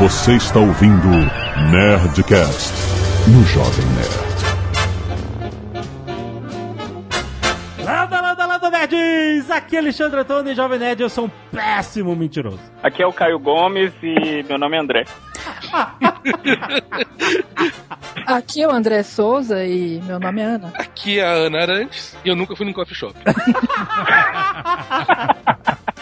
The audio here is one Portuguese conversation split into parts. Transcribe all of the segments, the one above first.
Você está ouvindo Nerdcast no Jovem Nerd. Landa, landa, landa, nerds! Aqui é Alexandre Antônio, Jovem Nerd, eu sou um péssimo mentiroso. Aqui é o Caio Gomes e meu nome é André. Aqui é o André Souza e meu nome é Ana. Aqui é a Ana Arantes e eu nunca fui num coffee shop.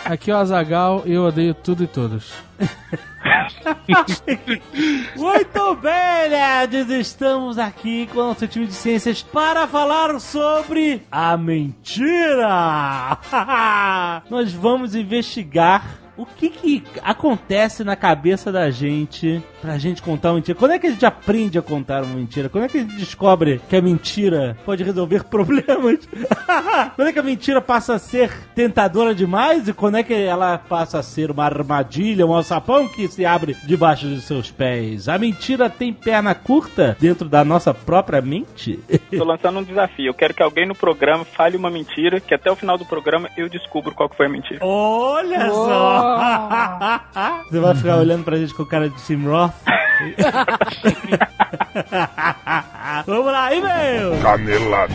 Aqui é o Azagal e eu odeio tudo e todos. Muito bem, nerds! Estamos aqui com o nosso time de ciências para falar sobre a mentira! Nós vamos investigar o que, que acontece na cabeça da gente pra gente contar uma mentira. Quando é que a gente aprende a contar uma mentira? Quando é que a gente descobre que a mentira pode resolver problemas? quando é que a mentira passa a ser tentadora demais? E quando é que ela passa a ser uma armadilha, um alçapão que se abre debaixo de seus pés? A mentira tem perna curta dentro da nossa própria mente? Tô lançando um desafio. Eu quero que alguém no programa fale uma mentira, que até o final do programa eu descubro qual que foi a mentira. Olha só! Você vai ficar olhando pra gente com cara de Tim Roth? Vamos lá, e-mail! Canelada.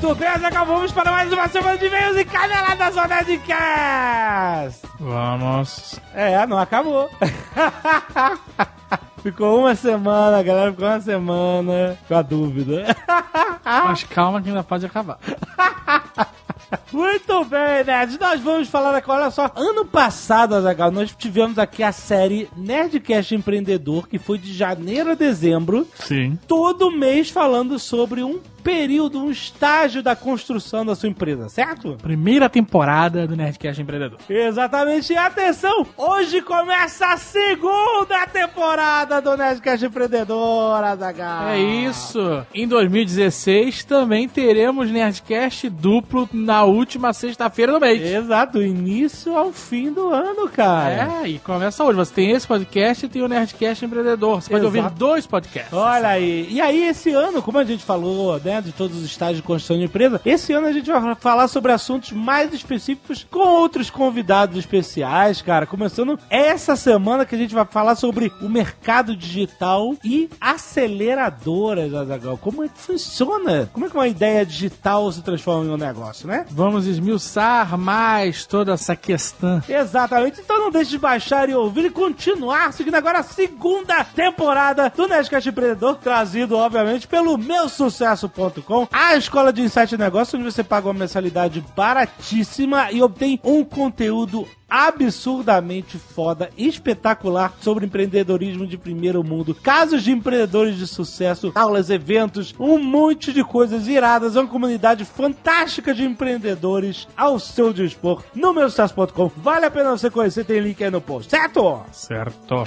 Muito bem, Azaghal, vamos para mais uma semana de e-mails e caneladas ao Nerdcast! Vamos. É, não acabou. Ficou uma semana, a galera ficou uma semana com a dúvida. Mas calma que ainda pode acabar. Muito bem, nerds. Nós vamos falar aqui, olha só. Ano passado, Azaghal, nós tivemos aqui a série Nerdcast Empreendedor, que foi de janeiro a dezembro. Sim. Todo mês falando sobre um período, um estágio da construção da sua empresa, certo? Primeira temporada do Nerdcast Empreendedor. Exatamente. E atenção, hoje começa a segunda temporada do Nerdcast Empreendedor, Azaghal. É isso. Em 2016 também teremos Nerdcast duplo na última sexta-feira do mês. Exato, início ao fim do ano, cara. É, e começa hoje. Você tem esse podcast e tem o Nerdcast Empreendedor. Você pode Exato. ouvir dois podcasts. Olha aí. E aí, esse ano, como a gente falou, né, de todos os estágios de construção de empresa, esse ano a gente vai falar sobre assuntos mais específicos com outros convidados especiais, cara. Começando essa semana que a gente vai falar sobre o mercado digital e aceleradoras, Azaghal. Como é que funciona? Como é que uma ideia digital se transforma em um negócio, né? Vamos esmiuçar mais toda essa questão. Exatamente. Então não deixe de baixar e ouvir e continuar seguindo agora a segunda temporada do Nerdcast Empreendedor, trazido, obviamente, pelo meusucesso.com, a escola de insight e negócio, onde você paga uma mensalidade baratíssima e obtém um conteúdo absurdamente foda, espetacular sobre empreendedorismo de primeiro mundo, casos de empreendedores de sucesso, aulas, eventos, um monte de coisas iradas, uma comunidade fantástica de empreendedores ao seu dispor no meusucesso.com. Vale a pena você conhecer, tem link aí no post, certo? Certo.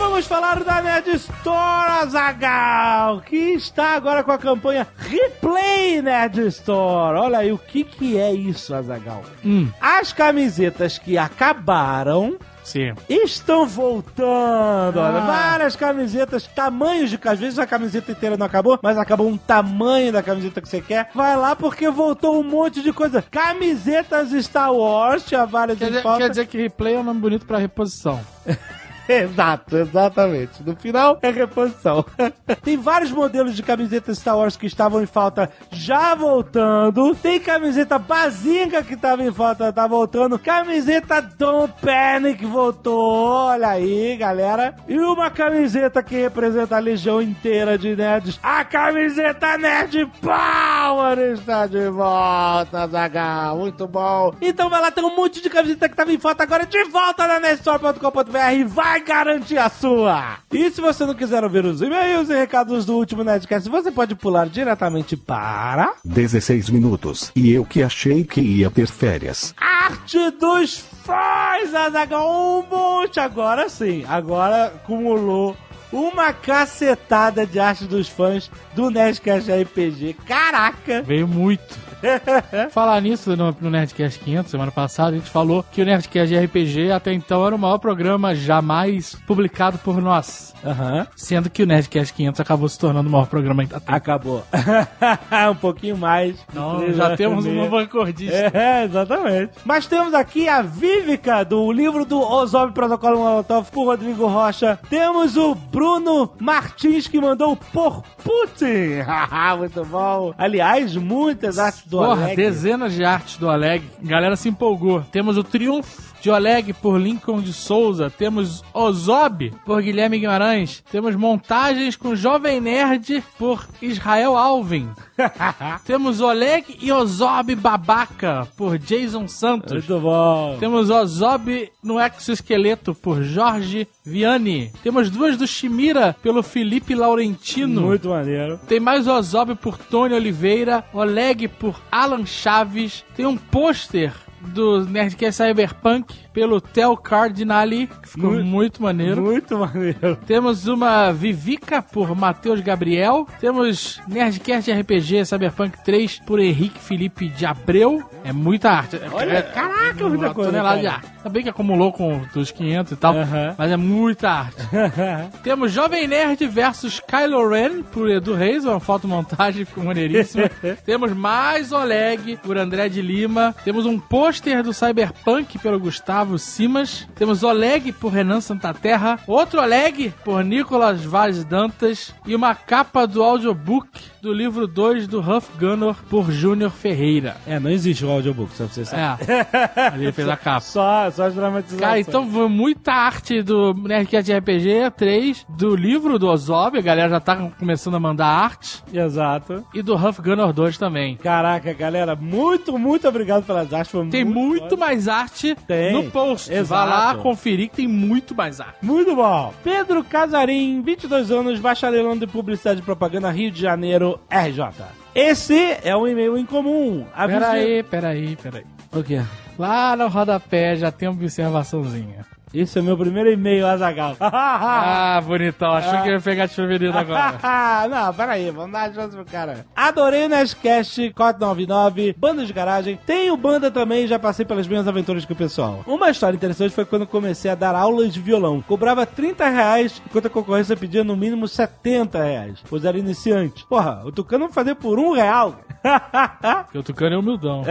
Vamos falar da Nerd Store Azagal, que está agora com a campanha Replay Nerd Store. Olha aí, o que, que é isso, Azagal? Hum. As camisetas que acabaram Sim. estão voltando. Olha, Ah. várias camisetas, tamanhos de. Às vezes a camiseta inteira não acabou, mas acabou um tamanho da camiseta que você quer. Vai lá porque voltou um monte de coisa. Camisetas Star Wars, tinha várias Quer dizer, quer dizer que replay é um nome bonito pra reposição. Exato, exatamente. No final é reposição. Tem vários modelos de camisetas Star Wars que estavam em falta já voltando. Tem camiseta Bazinga que estava em falta, tá voltando. Camiseta Don't Panic voltou. Olha aí, galera. E uma camiseta que representa a legião inteira de nerds. A camiseta Nerd Power está de volta, Zagal. Muito bom. Então vai lá, tem um monte de camiseta que estava em falta agora de volta na nerdstore.com.br e vai garantir a sua. E se você não quiser ouvir os e-mails e recados do último Nerdcast, você pode pular diretamente para 16 minutos. E eu que achei que ia ter férias. Arte dos Fãs, Azaghal. Um monte agora sim. Agora acumulou uma cacetada de arte dos fãs do Nerdcast RPG. Caraca! Veio muito. Falar nisso no, no Nerdcast 500, semana passada, a gente falou que o Nerdcast de RPG até então era o maior programa jamais publicado por nós. Aham. Sendo que o Nerdcast 500 acabou se tornando o maior programa ainda. Acabou. um pouquinho mais. Então, já temos um novo recordista. É, exatamente. Mas temos aqui a Vívica, do livro do Ozob Protocolo Molotov, com o Rodrigo Rocha. Temos o Bruno Martins, que mandou por Putin. Muito bom. Aliás, muitas artes do Porra, Oleg. dezenas de artes do Oleg. A galera se empolgou. Temos o Triunfo de Oleg por Lincoln de Souza. Temos Ozob por Guilherme Guimarães. Temos montagens com Jovem Nerd por Israel Alvin. Temos Oleg e Ozob Babaca por Jason Santos. Muito bom. Temos Ozob no exoesqueleto por Jorge Vianney. Temos duas do Shimira pelo Felipe Laurentino. Muito maneiro. Tem mais Ozob por Tony Oliveira, Oleg por Alan Chaves. Tem um pôster do Nerdcast Cyberpunk pelo Tel Cardinali, que ficou Muito- muito, maneiro. Muito maneiro. Temos uma Vivica por Matheus Gabriel. Temos Nerdcast RPG Cyberpunk 3 por Henrique Felipe de Abreu. É muita arte. Olha, é, caraca, muita uma coisa, tonelada cara. de arte. Também que acumulou com dos 500 e tal, Aham. mas é muita arte. Temos Jovem Nerd versus Kylo Ren por Edu Reis, uma fotomontagem, ficou maneiríssima. Temos mais Oleg por André de Lima. Temos um pôster do Cyberpunk pelo Gustavo Simas. Temos Oleg por Renan Santaterra. Outro Oleg por Nicolas Vaz Dantas. E uma capa do audiobook do livro 2 do Huff Gunner por Júnior Ferreira. É, não existe o audiobook, só pra você saber. É, ali ele fez a capa. Só, só as dramatizações. Cara, então foi muita arte do Nerdcast RPG 3, do livro do Ozob, a galera já tá começando a mandar arte, Exato. e do Huff Gunner 2 também. Caraca, galera, muito, muito obrigado pelas artes. Foi Tem muito foda. mais arte Tem. no post. Exato. Vai lá conferir que tem muito mais arte. Muito bom. Pedro Casarim, 22 anos, bacharelando em Publicidade e Propaganda, Rio de Janeiro, RJ. Esse é um e-mail incomum. Avisa- Pera aí, pera aí, pera aí. O quê? Lá no rodapé já tem uma observaçãozinha. Esse é o meu primeiro e-mail, Azagal. Ah, bonitão. Achou que eu ia pegar desprevenido agora. não, peraí, vamos dar a chance pro cara. Adorei o Nerdcast 499, banda de garagem. Tenho banda também, já passei pelas minhas aventuras com o pessoal. Uma história interessante foi quando comecei a dar aulas de violão. Cobrava 30 reais, enquanto a concorrência pedia no mínimo 70 reais, pois era iniciante. Porra, o Tucano vai fazer por um real. Porque o Tucano é humildão.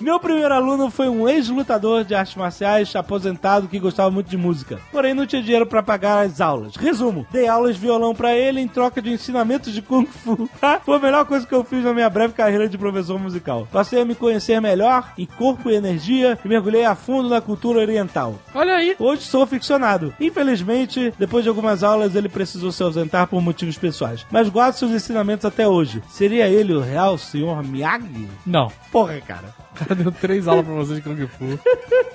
Meu primeiro aluno foi um ex-lutador de artes marciais aposentado que gostava muito de música. Porém, não tinha dinheiro pra pagar as aulas. Resumo: dei aulas de violão pra ele em troca de ensinamentos de Kung Fu. foi a melhor coisa que eu fiz na minha breve carreira de professor musical. Passei a me conhecer melhor em corpo e energia e mergulhei a fundo na cultura oriental. Olha aí. Hoje sou ficcionado. Infelizmente, depois de algumas aulas, ele precisou se ausentar por motivos pessoais. Mas guardo seus ensinamentos até hoje. Seria ele o real senhor Miyagi? Não. Porra, cara. O cara deu três aulas pra você de Kung Fu.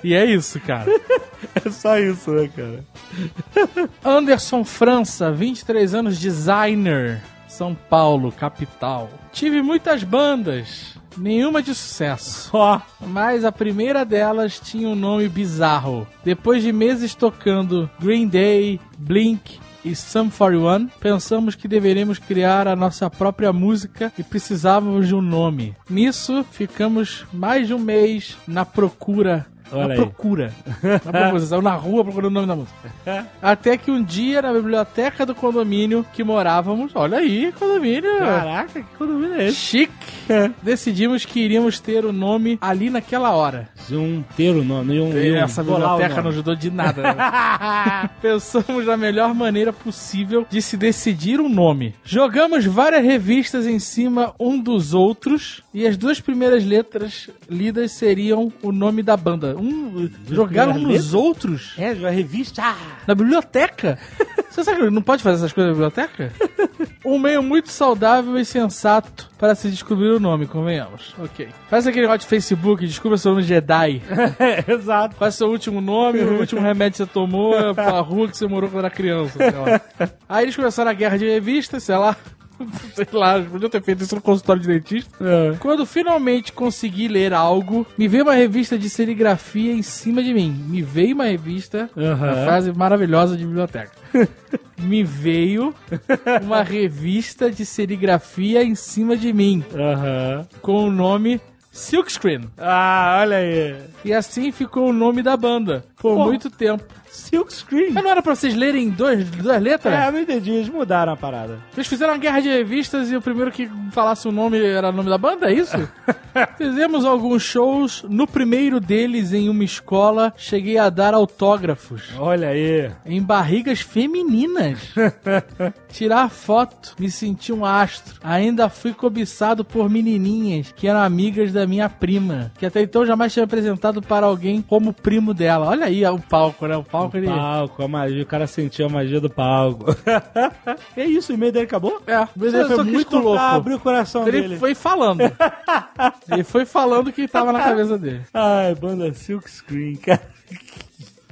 E é isso, cara. É só isso, né, cara? Anderson França, 23 anos, designer, São Paulo, capital. Tive muitas bandas, nenhuma de sucesso. Ó, Mas a primeira delas tinha um nome bizarro. Depois de meses tocando Green Day, Blink e Sum 41, pensamos que deveríamos criar a nossa própria música e precisávamos de um nome. Nisso, ficamos mais de um mês na procura. Olha na aí. procura. Na procura. Saiu na rua procurando o nome da música. Até que um dia, na biblioteca do condomínio que morávamos, olha aí, condomínio. caraca, que condomínio é esse? Chique. Decidimos que iríamos ter o nome ali naquela hora. Um ter o nome, um, um Essa biblioteca não ajudou de nada. né? Pensamos na melhor maneira possível de se decidir um nome. Jogamos várias revistas em cima um dos outros e as duas primeiras letras lidas seriam o nome da banda. Um, jogaram primeiras nos outros? É, uma revista. Ah, Na biblioteca? Você sabe que não pode fazer essas coisas na biblioteca? Um meio muito saudável e sensato para se descobrir o nome, convenhamos. Ok. Faz aquele negócio de Facebook, descubra seu nome Jedi. é, exato. Qual é o seu último nome, o último remédio que você tomou, a rua que você morou quando era criança. sei lá. Aí eles começaram a guerra de revistas, sei lá. Sei lá, podiam ter feito isso no consultório de dentista. Quando finalmente consegui ler algo, me veio uma revista de serigrafia em cima de mim. Me veio uma revista, uma Aham. frase maravilhosa de biblioteca. me veio uma revista de serigrafia em cima de mim, Aham. com o nome Silkscreen. Ah, olha aí. E assim ficou o nome da banda, por Pô. muito tempo. Silk Screen. Mas não era pra vocês lerem dois, duas letras? É, eu não entendi. Eles mudaram a parada. Vocês fizeram uma guerra de revistas e o primeiro que falasse o nome era o nome da banda, é isso? Fizemos alguns shows. No primeiro deles, em uma escola, cheguei a dar autógrafos Olha aí. em barrigas femininas. Tirar foto, me senti um astro. Ainda fui cobiçado por menininhas que eram amigas da minha prima, que até então jamais tinha apresentado para alguém como primo dela. Olha aí o palco, né? O palco ele. Palco, a magia. O cara sentiu a magia do palco. é isso, o e-mail dele acabou? É, mas ele Só- foi muito louco. Abriu o coração Ele dele. foi falando. ele foi falando o que tava na cabeça dele. Ai, banda Silk Screen, cara.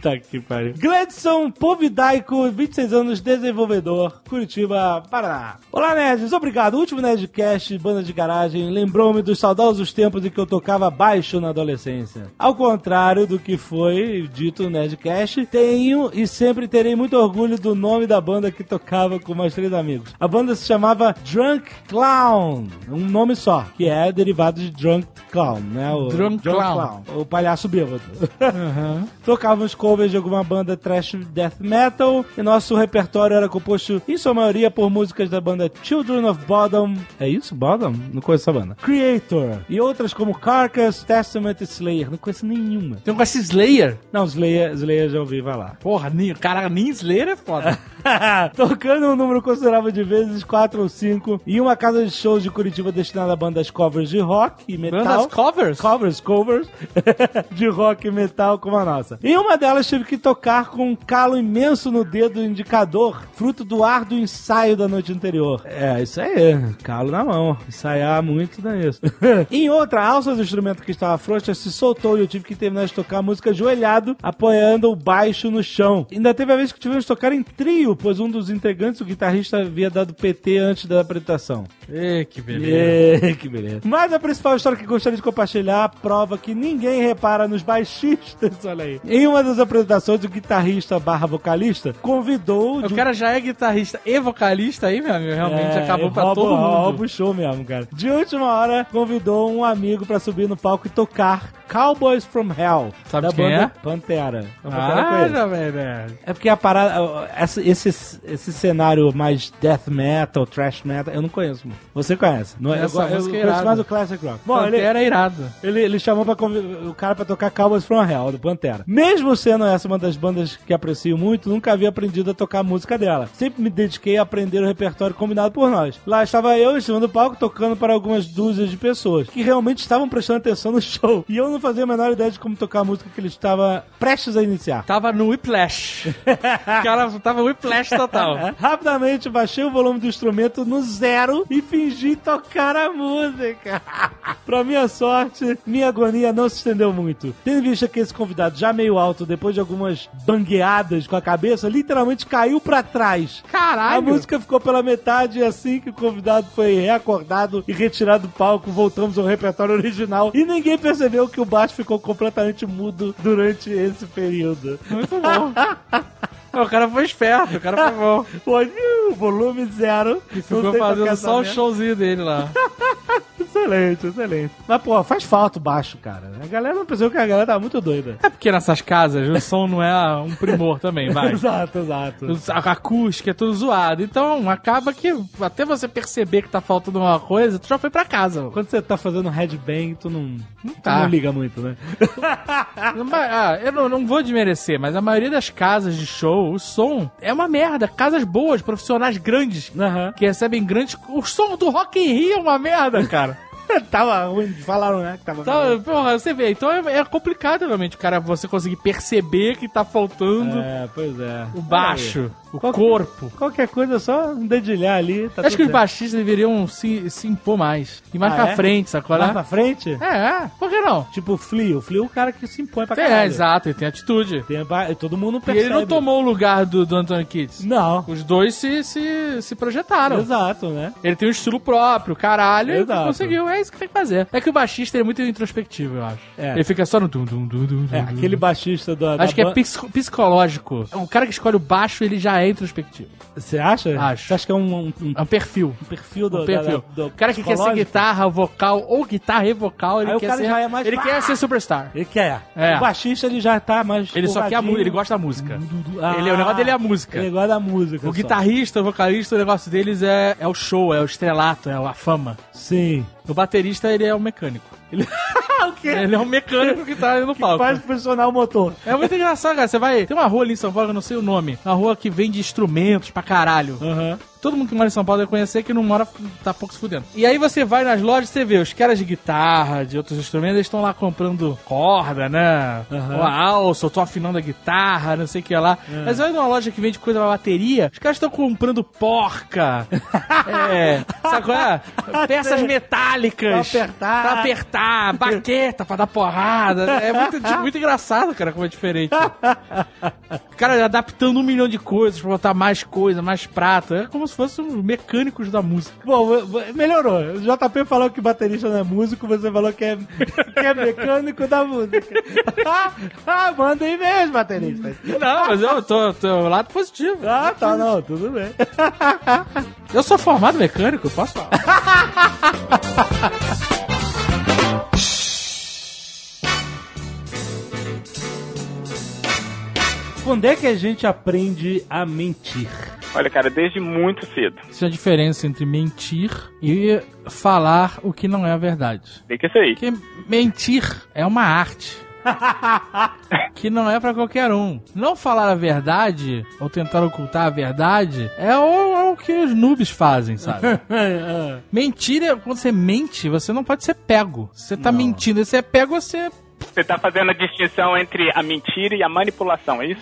Tá que pariu. Gladson Povidaico, 26 anos, desenvolvedor, Curitiba, Paraná. Olá, nerds. Obrigado. O último Nerdcast, banda de garagem, lembrou-me dos saudosos tempos em que eu tocava baixo na adolescência. Ao contrário do que foi dito no Nerdcast, tenho e sempre terei muito orgulho do nome da banda que tocava com mais três amigos. A banda se chamava Drunk Clown, um nome só, que é derivado de Drunk Clown, né? O Drunk Clown. o palhaço bêbado. Tocávamos covers de alguma banda trash death metal e nosso repertório era composto, em sua maioria, por músicas da banda Children of Bodom. É isso? Bodom? Não conheço essa banda. Creator. E outras como Carcass, Testament e Slayer. Não conheço nenhuma. Tem um esse Slayer. Não, Slayer, Slayer já ouvi, vai lá. Porra, nem, cara, nem Slayer é foda. Tocando um número considerável de vezes, quatro ou cinco, em uma casa de shows de Curitiba destinada a bandas covers de rock e metal. Bandas covers? Covers, covers de rock e metal como a nossa. Em uma delas tive que tocar com um calo imenso no dedo indicador, fruto do ar do ensaio da noite anterior. É, isso aí, calo na mão. Ensaiar muito não é isso. em outra, a alça do instrumento que estava frouxa se soltou e eu tive que terminar de tocar a música ajoelhado, apoiando o baixo no chão. Ainda teve a vez que tivemos que tocar em trio, pois um dos integrantes, o guitarrista, havia dado PT antes da apresentação. Ê, que beleza. Ê, que beleza. Mas a principal história que gostaria de compartilhar prova que ninguém repara nos baixistas, olha aí. Em uma das apresentações, o guitarrista barra vocalista convidou... O de cara já é guitarrista e vocalista aí, meu amigo. Realmente É, acabou pra todo mundo. Rouba o show mesmo, cara. De última hora, convidou um amigo pra subir no palco e tocar Cowboys from Hell. Sabe da quem banda é? Pantera. Ah, já, velho. É porque a parada, essa- esse, esse cenário mais death metal, trash metal, eu não conheço. mano. Você conhece? Não, é? eu, Essa eu, eu música é conheço mais o classic rock. Bom, ele, Pantera é irado. ele, ele chamou pra o cara pra tocar Cowboys from Hell, do Pantera. Mesmo sendo essa uma das bandas que aprecio muito, nunca havia aprendido a tocar a música dela. Sempre me dediquei a aprender o repertório combinado por nós. Lá estava eu em cima do palco tocando para algumas dúzias de pessoas que realmente estavam prestando atenção no show. E eu não fazia a menor ideia de como tocar a música que ele estava prestes a iniciar. Tava no Whiplash. o cara tava Whiplash total. Rapidamente baixei o volume do instrumento no zero e fingi tocar a música. pra minha sorte, minha agonia não se estendeu muito. Tendo em vista que esse convidado, já meio alto, depois de algumas bangueadas com a cabeça, literalmente caiu pra trás. Caralho. A música ficou pela metade e assim que o convidado foi reacordado e retirado do palco, voltamos ao repertório original e ninguém percebeu que o baixo ficou completamente mudo durante esse período. Muito bom. o cara foi esperto, o cara foi bom. Uh, volume zero. E ficou fazendo só o showzinho dele lá. Excelente, excelente. Mas, pô, faz falta o baixo, cara. A galera não percebeu que a galera tá muito doida. É porque nessas casas o som não é um primor também, vai. Exato, exato. A acústica é tudo zoado. Então acaba que até você perceber que tá faltando uma coisa, tu já foi pra casa. Quando você tá fazendo headbang, tu não, tu tá. não liga muito, né? Ah, eu não, não vou desmerecer, mas a maioria das casas de show, o som é uma merda. Casas boas, profissionais grandes, Aham. que recebem grandes. O som do Rock in Rio é uma merda, cara. tava ruim, falaram, né? Que tava Então, porra, você vê, então é, é complicado realmente, cara, você conseguir perceber que tá faltando É, pois é. o baixo, o Qual que- corpo. Qualquer coisa, é só um dedilhar ali. Tá Acho tudo que os baixistas deveriam se, se impor mais. E mais Ah, pra é? frente, sacou? Mais né? pra frente? É, é, por que não? Tipo o Flea. O Flea é o cara que se impõe pra É, caralho. exato, ele tem atitude. Tem todo mundo E percebe. ele não tomou o lugar do, do Anthony Kids. Não. Os dois se, se, se projetaram. Exato, né? Ele tem um estilo próprio, caralho, e Exato. conseguiu. É isso que tem que fazer. É que o baixista é muito introspectivo, eu acho. É. Ele fica só no dum dum dum dum. É, dum, aquele baixista do, da Acho que é ban- psico- psicológico. O cara que escolhe o baixo, ele já é introspectivo. Você acha? Acho. Você acha que é um, um- um É um perfil. perfil do, Um perfil. da- do o cara que quer ser guitarra vocal ou guitarra e vocal, ele Aí quer ser. é mais- ele quer ser superstar. Ele quer. É. O baixista ele já tá mais. Ele só quer a música, ele gosta da música. Ah, ele, o negócio dele é a música. Ele gosta da música. O só. guitarrista, o vocalista, o negócio deles é, é o show, é o estrelato, é a fama. Sim. O baterista, ele é o mecânico. Ele, o quê? ele é um mecânico que tá ali no palco. Faz funcionar o motor. É muito engraçado, cara. Você vai. Tem uma rua ali em São Paulo, eu não sei o nome. Uma rua que vende instrumentos pra caralho. Aham. Todo mundo que mora em São Paulo deve conhecer, que não mora, tá pouco se fudendo. E aí você vai nas lojas, você vê os caras de guitarra, de outros instrumentos, eles estão lá comprando corda, né? Aham. Ou a alça, ou tô afinando a guitarra, não sei o que lá. Mas vai numa loja que vende coisa pra bateria, os caras estão comprando porca. é, sabe qual é? Peças metálicas. Pra apertar. Pra apertar, baqueta pra dar porrada. É muito, tipo, muito engraçado, cara, como é diferente. O cara adaptando um milhão de coisas pra botar mais coisa, mais prata. É como se fossem os mecânicos da música. Bom, melhorou. O JP falou que baterista não é músico, você falou que é, que é mecânico da música. ah, ah, manda aí mesmo, baterista. Não, mas eu tô, tô lado positivo. Ah, tá, não, tudo bem. Eu sou formado mecânico, posso falar. Quando é que a gente aprende a mentir? Olha, cara, desde muito cedo. Existe a diferença entre mentir e falar o que não é a verdade. Tem que ser aí. Porque mentir é uma arte. que não é pra qualquer um. Não falar a verdade ou tentar ocultar a verdade é o, é o que os noobs fazem, sabe? Mentira, quando você mente, você não pode ser pego. Você tá mentindo, você é pego, você. Você tá fazendo a distinção entre a mentira e a manipulação, é isso?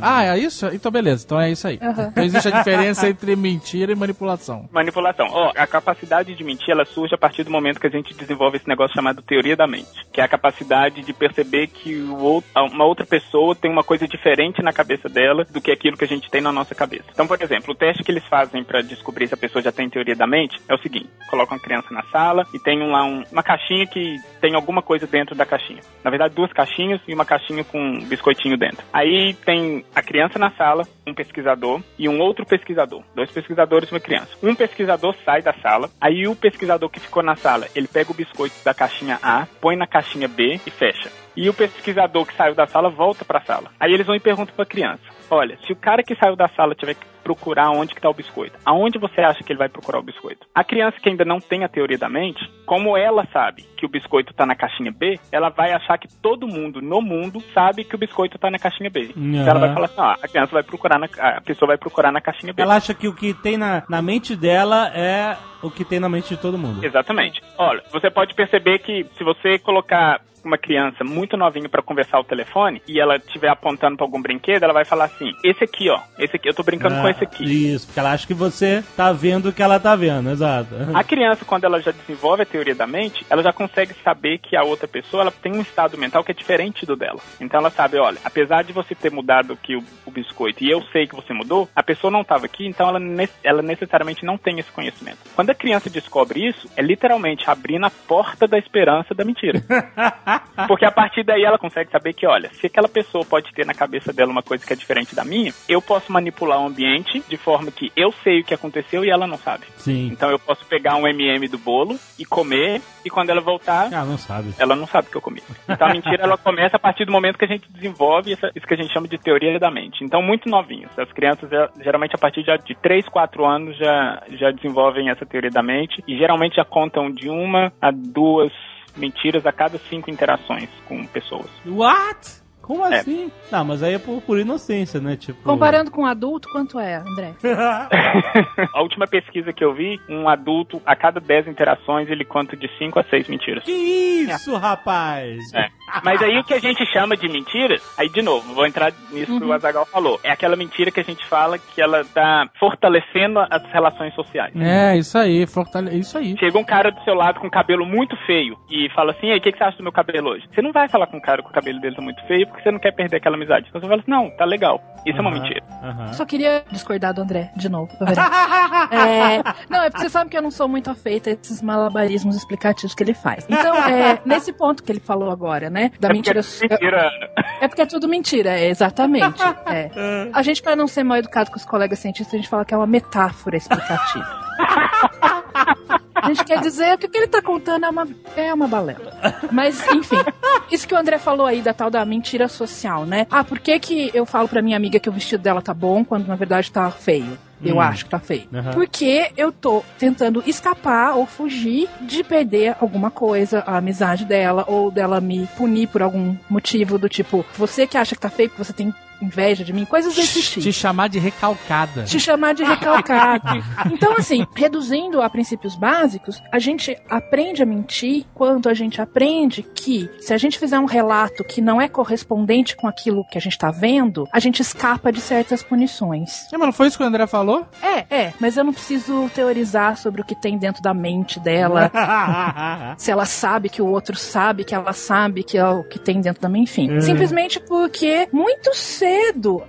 Ah, é isso? Então beleza, então é isso aí. Então existe a diferença entre mentira e manipulação. Manipulação. Ó, a capacidade de mentir, ela surge a partir do momento que a gente desenvolve esse negócio chamado teoria da mente, que é a capacidade de perceber que o outro, uma outra pessoa tem uma coisa diferente na cabeça dela do que aquilo que a gente tem na nossa cabeça. Então, por exemplo, o teste que eles fazem para descobrir se a pessoa já tem teoria da mente é o seguinte: coloca uma criança na sala e tem lá um- uma caixinha que tem alguma coisa dentro da caixinha. Na verdade, duas caixinhas e uma caixinha com um biscoitinho dentro. Aí tem a criança na sala, um pesquisador e um outro pesquisador. Dois pesquisadores e uma criança. Um pesquisador sai da sala, aí o pesquisador que ficou na sala, ele pega o biscoito da caixinha A, põe na caixinha B e fecha. E o pesquisador que saiu da sala volta para a sala. Aí eles vão e perguntam para a criança: Olha, se o cara que saiu da sala tiver que procurar onde que tá o biscoito, aonde você acha que ele vai procurar o biscoito? A criança que ainda não tem a teoria da mente, como ela sabe que o biscoito tá na caixinha B, ela vai achar que todo mundo no mundo sabe que o biscoito tá na caixinha B. Então ela vai falar assim: ah, a criança vai procurar na, a pessoa vai procurar na caixinha B. Ela acha que o que tem na, na mente dela é o que tem na mente de todo mundo. Exatamente. Olha, você pode perceber que se você colocar uma criança muito novinha para conversar ao telefone e ela estiver apontando para algum brinquedo, ela vai falar assim: "Esse aqui, ó. Esse aqui, eu tô brincando com Ah, esse aqui". Isso, porque ela acha que você tá vendo o que ela tá vendo, exato. A criança, quando ela já desenvolve a teoria da mente, ela já consegue saber que a outra pessoa ela tem um estado mental que é diferente do dela. Então ela sabe, olha, apesar de você ter mudado aqui o, o biscoito e eu sei que você mudou, a pessoa não estava aqui, então ela, ela necessariamente não tem esse conhecimento. Quando a criança descobre isso, é literalmente abrindo a porta da esperança da mentira. Porque a partir daí ela consegue saber que, olha, se aquela pessoa pode ter na cabeça dela uma coisa que é diferente da minha, eu posso manipular o ambiente de forma que eu sei o que aconteceu e ela não sabe. Sim. Então eu posso pegar um MM do bolo e comer, e quando ela voltar, Ah, não sabe. ela não sabe o que eu comi. Então a mentira ela começa a partir do momento que a gente desenvolve essa- isso que a gente chama de teoria da mente. Então, muito novinhos. As crianças, já- geralmente, a partir de 3, 4 anos, já, já desenvolvem essa teoria da mente e geralmente já contam de uma a duas mentiras a cada cinco interações com pessoas. What? Como É. assim? Não, mas aí é por, por inocência, né? Tipo. Comparando com um adulto, quanto é, André? a última pesquisa que eu vi, um adulto, a cada 10 interações, ele conta de 5 a 6 mentiras. Que isso, rapaz? É. Mas aí o que a gente chama de mentiras, aí de novo, vou entrar nisso que o Azagal falou. É aquela mentira que a gente fala que ela tá fortalecendo as relações sociais. É, isso aí, fortale... isso aí. Chega um cara do seu lado com cabelo muito feio e fala assim: "Ei, o que, que você acha do meu cabelo hoje? Você não vai falar com um cara com o cabelo dele tá muito feio porque você não quer perder aquela amizade. Então você fala assim: não, tá legal. Isso é uma mentira. aham. Só queria discordar do André, de novo. É, não, é porque você sabe que eu não sou muito afeita a esses malabarismos explicativos que ele faz. Então, é, nesse ponto que ele falou agora, né? Da É mentira. porque é mentira. É porque é tudo mentira, é, exatamente. É. A gente, pra não ser mal educado com os colegas cientistas, a gente fala que é uma metáfora explicativa. A gente quer dizer que o que ele tá contando é uma, é uma balela. Mas, enfim, isso que o André falou aí da tal da mentira social, né? Ah, por que, que eu falo pra minha amiga que o vestido dela tá bom quando na verdade tá feio? Eu Hum. acho que tá feio. Aham. Porque eu tô tentando escapar ou fugir de perder alguma coisa, a amizade dela, ou dela me punir por algum motivo do tipo, você que acha que tá feio porque você tem inveja de mim, coisas desse tipo Te chamar de recalcada. te chamar de recalcado. Então, assim, reduzindo a princípios básicos, a gente aprende a mentir quando a gente aprende que se a gente fizer um relato que não é correspondente com aquilo que a gente tá vendo, a gente escapa de certas punições. É, mas não foi isso que o André falou? É, é, mas eu não preciso teorizar sobre o que tem dentro da mente dela. se ela sabe que o outro sabe que ela sabe que é o que tem dentro da mente, enfim. Simplesmente porque muito cedo,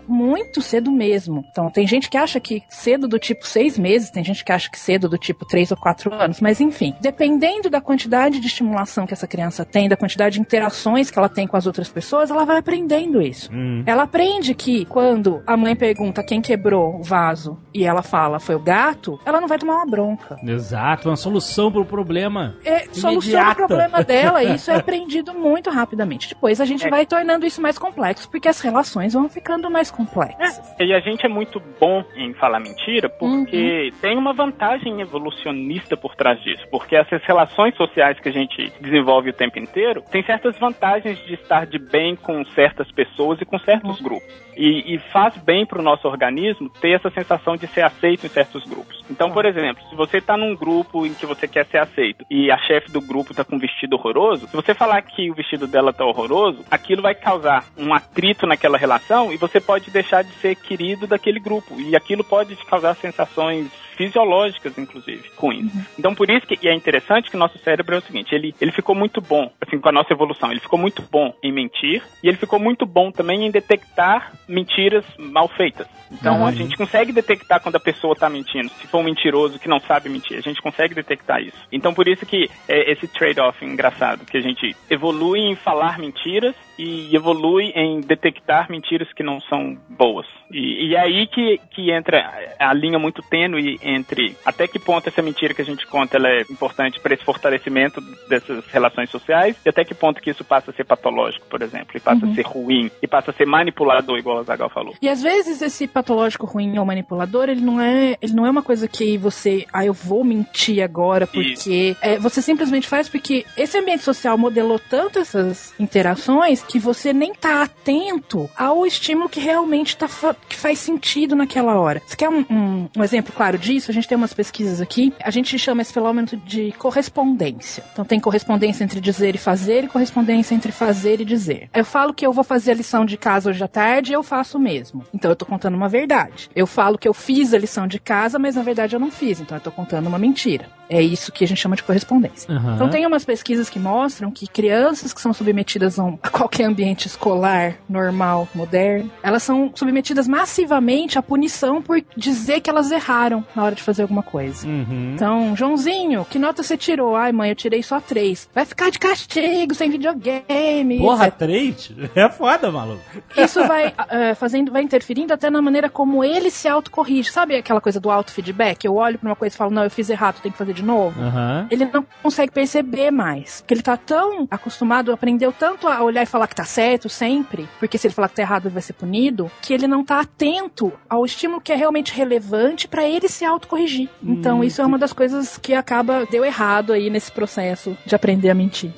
muito cedo mesmo. Então, tem gente que acha que cedo do tipo seis meses, tem gente que acha que cedo do tipo três ou quatro anos, mas enfim. Dependendo da quantidade de estimulação que essa criança tem, da quantidade de interações que ela tem com as outras pessoas, ela vai aprendendo isso. Ela aprende que quando a mãe pergunta quem quebrou o vaso e ela fala foi o gato, ela não vai tomar uma bronca. Exato, uma solução pro problema. É, soluciona o problema dela e isso é aprendido muito rapidamente. Depois a gente vai tornando isso mais complexo, porque as relações vão ficando mais complexas. E a gente é muito bom em falar mentira porque tem uma vantagem evolucionista por trás disso. Porque essas relações sociais que a gente desenvolve o tempo inteiro tem certas vantagens de estar de bem com certas pessoas e com certos grupos. E, e faz bem para o nosso organismo ter essa sensação de ser aceito em certos grupos. Então, por exemplo, se você está num grupo em que você quer ser aceito e a chefe do grupo está com um vestido horroroso, se você falar que o vestido dela tá horroroso, aquilo vai causar um atrito naquela relação e você pode deixar de ser querido daquele grupo. E aquilo pode te causar sensações fisiológicas, inclusive, com isso. Então, por isso que e é interessante que nosso cérebro é o seguinte, ele, ele ficou muito bom, assim, com a nossa evolução, ele ficou muito bom em mentir e ele ficou muito bom também em detectar mentiras mal feitas. Então, a gente consegue detectar quando a pessoa tá mentindo. Se for um mentiroso que não sabe mentir, a gente consegue detectar isso. Então, por isso que é esse trade-off engraçado, que a gente evolui em falar mentiras e evolui em detectar mentiras que não são boas. E, e é aí que, que entra a linha muito tênue entre até que ponto essa mentira que a gente conta ela é importante para esse fortalecimento dessas relações sociais e até que ponto que isso passa a ser patológico, por exemplo, e passa a ser ruim, e passa a ser manipulador, igual o Zagal falou. E às vezes esse patológico ruim ou manipulador, ele não é, ele não é uma coisa que você, ah, eu vou mentir agora porque é, você simplesmente faz porque esse ambiente social modelou tanto essas interações que você nem tá atento ao estímulo que realmente tá que faz sentido naquela hora. Você quer um, um- um exemplo claro disso? A gente tem umas pesquisas aqui. A gente chama esse fenômeno de correspondência. Então tem correspondência entre dizer e fazer e correspondência entre fazer e dizer. Eu falo que eu vou fazer a lição de casa hoje à tarde e eu faço mesmo. Então eu tô contando uma verdade. Eu falo que eu fiz a lição de casa, mas na verdade eu não fiz. Então eu tô contando uma mentira. É isso que a gente chama de correspondência. Aham. Então tem umas pesquisas que mostram que crianças que são submetidas a, a qualquer ambiente escolar, normal, moderno, elas são submetidas massivamente à punição por dizer que elas erraram na hora de fazer alguma coisa. Uhum. Então, Joãozinho, que nota você tirou? Ai, mãe, eu tirei só três. Vai ficar de castigo, sem videogame. Porra, etc. três? É foda, maluco. Isso vai eh, fazendo, vai interferindo até na maneira como ele se autocorrige. Sabe aquela coisa do auto-feedback? Eu olho pra uma coisa e falo, não, eu fiz errado, tenho que fazer de novo. Aham. Ele não consegue perceber mais. Porque ele tá tão acostumado, aprendeu tanto a olhar e falar que tá certo sempre, porque se ele falar que tá errado, ele vai ser punido, que ele não tá atento ao estímulo que é realmente relevante pra ele se autocorrigir. Então, isso é uma das coisas que acaba deu errado aí nesse processo de aprender a mentir.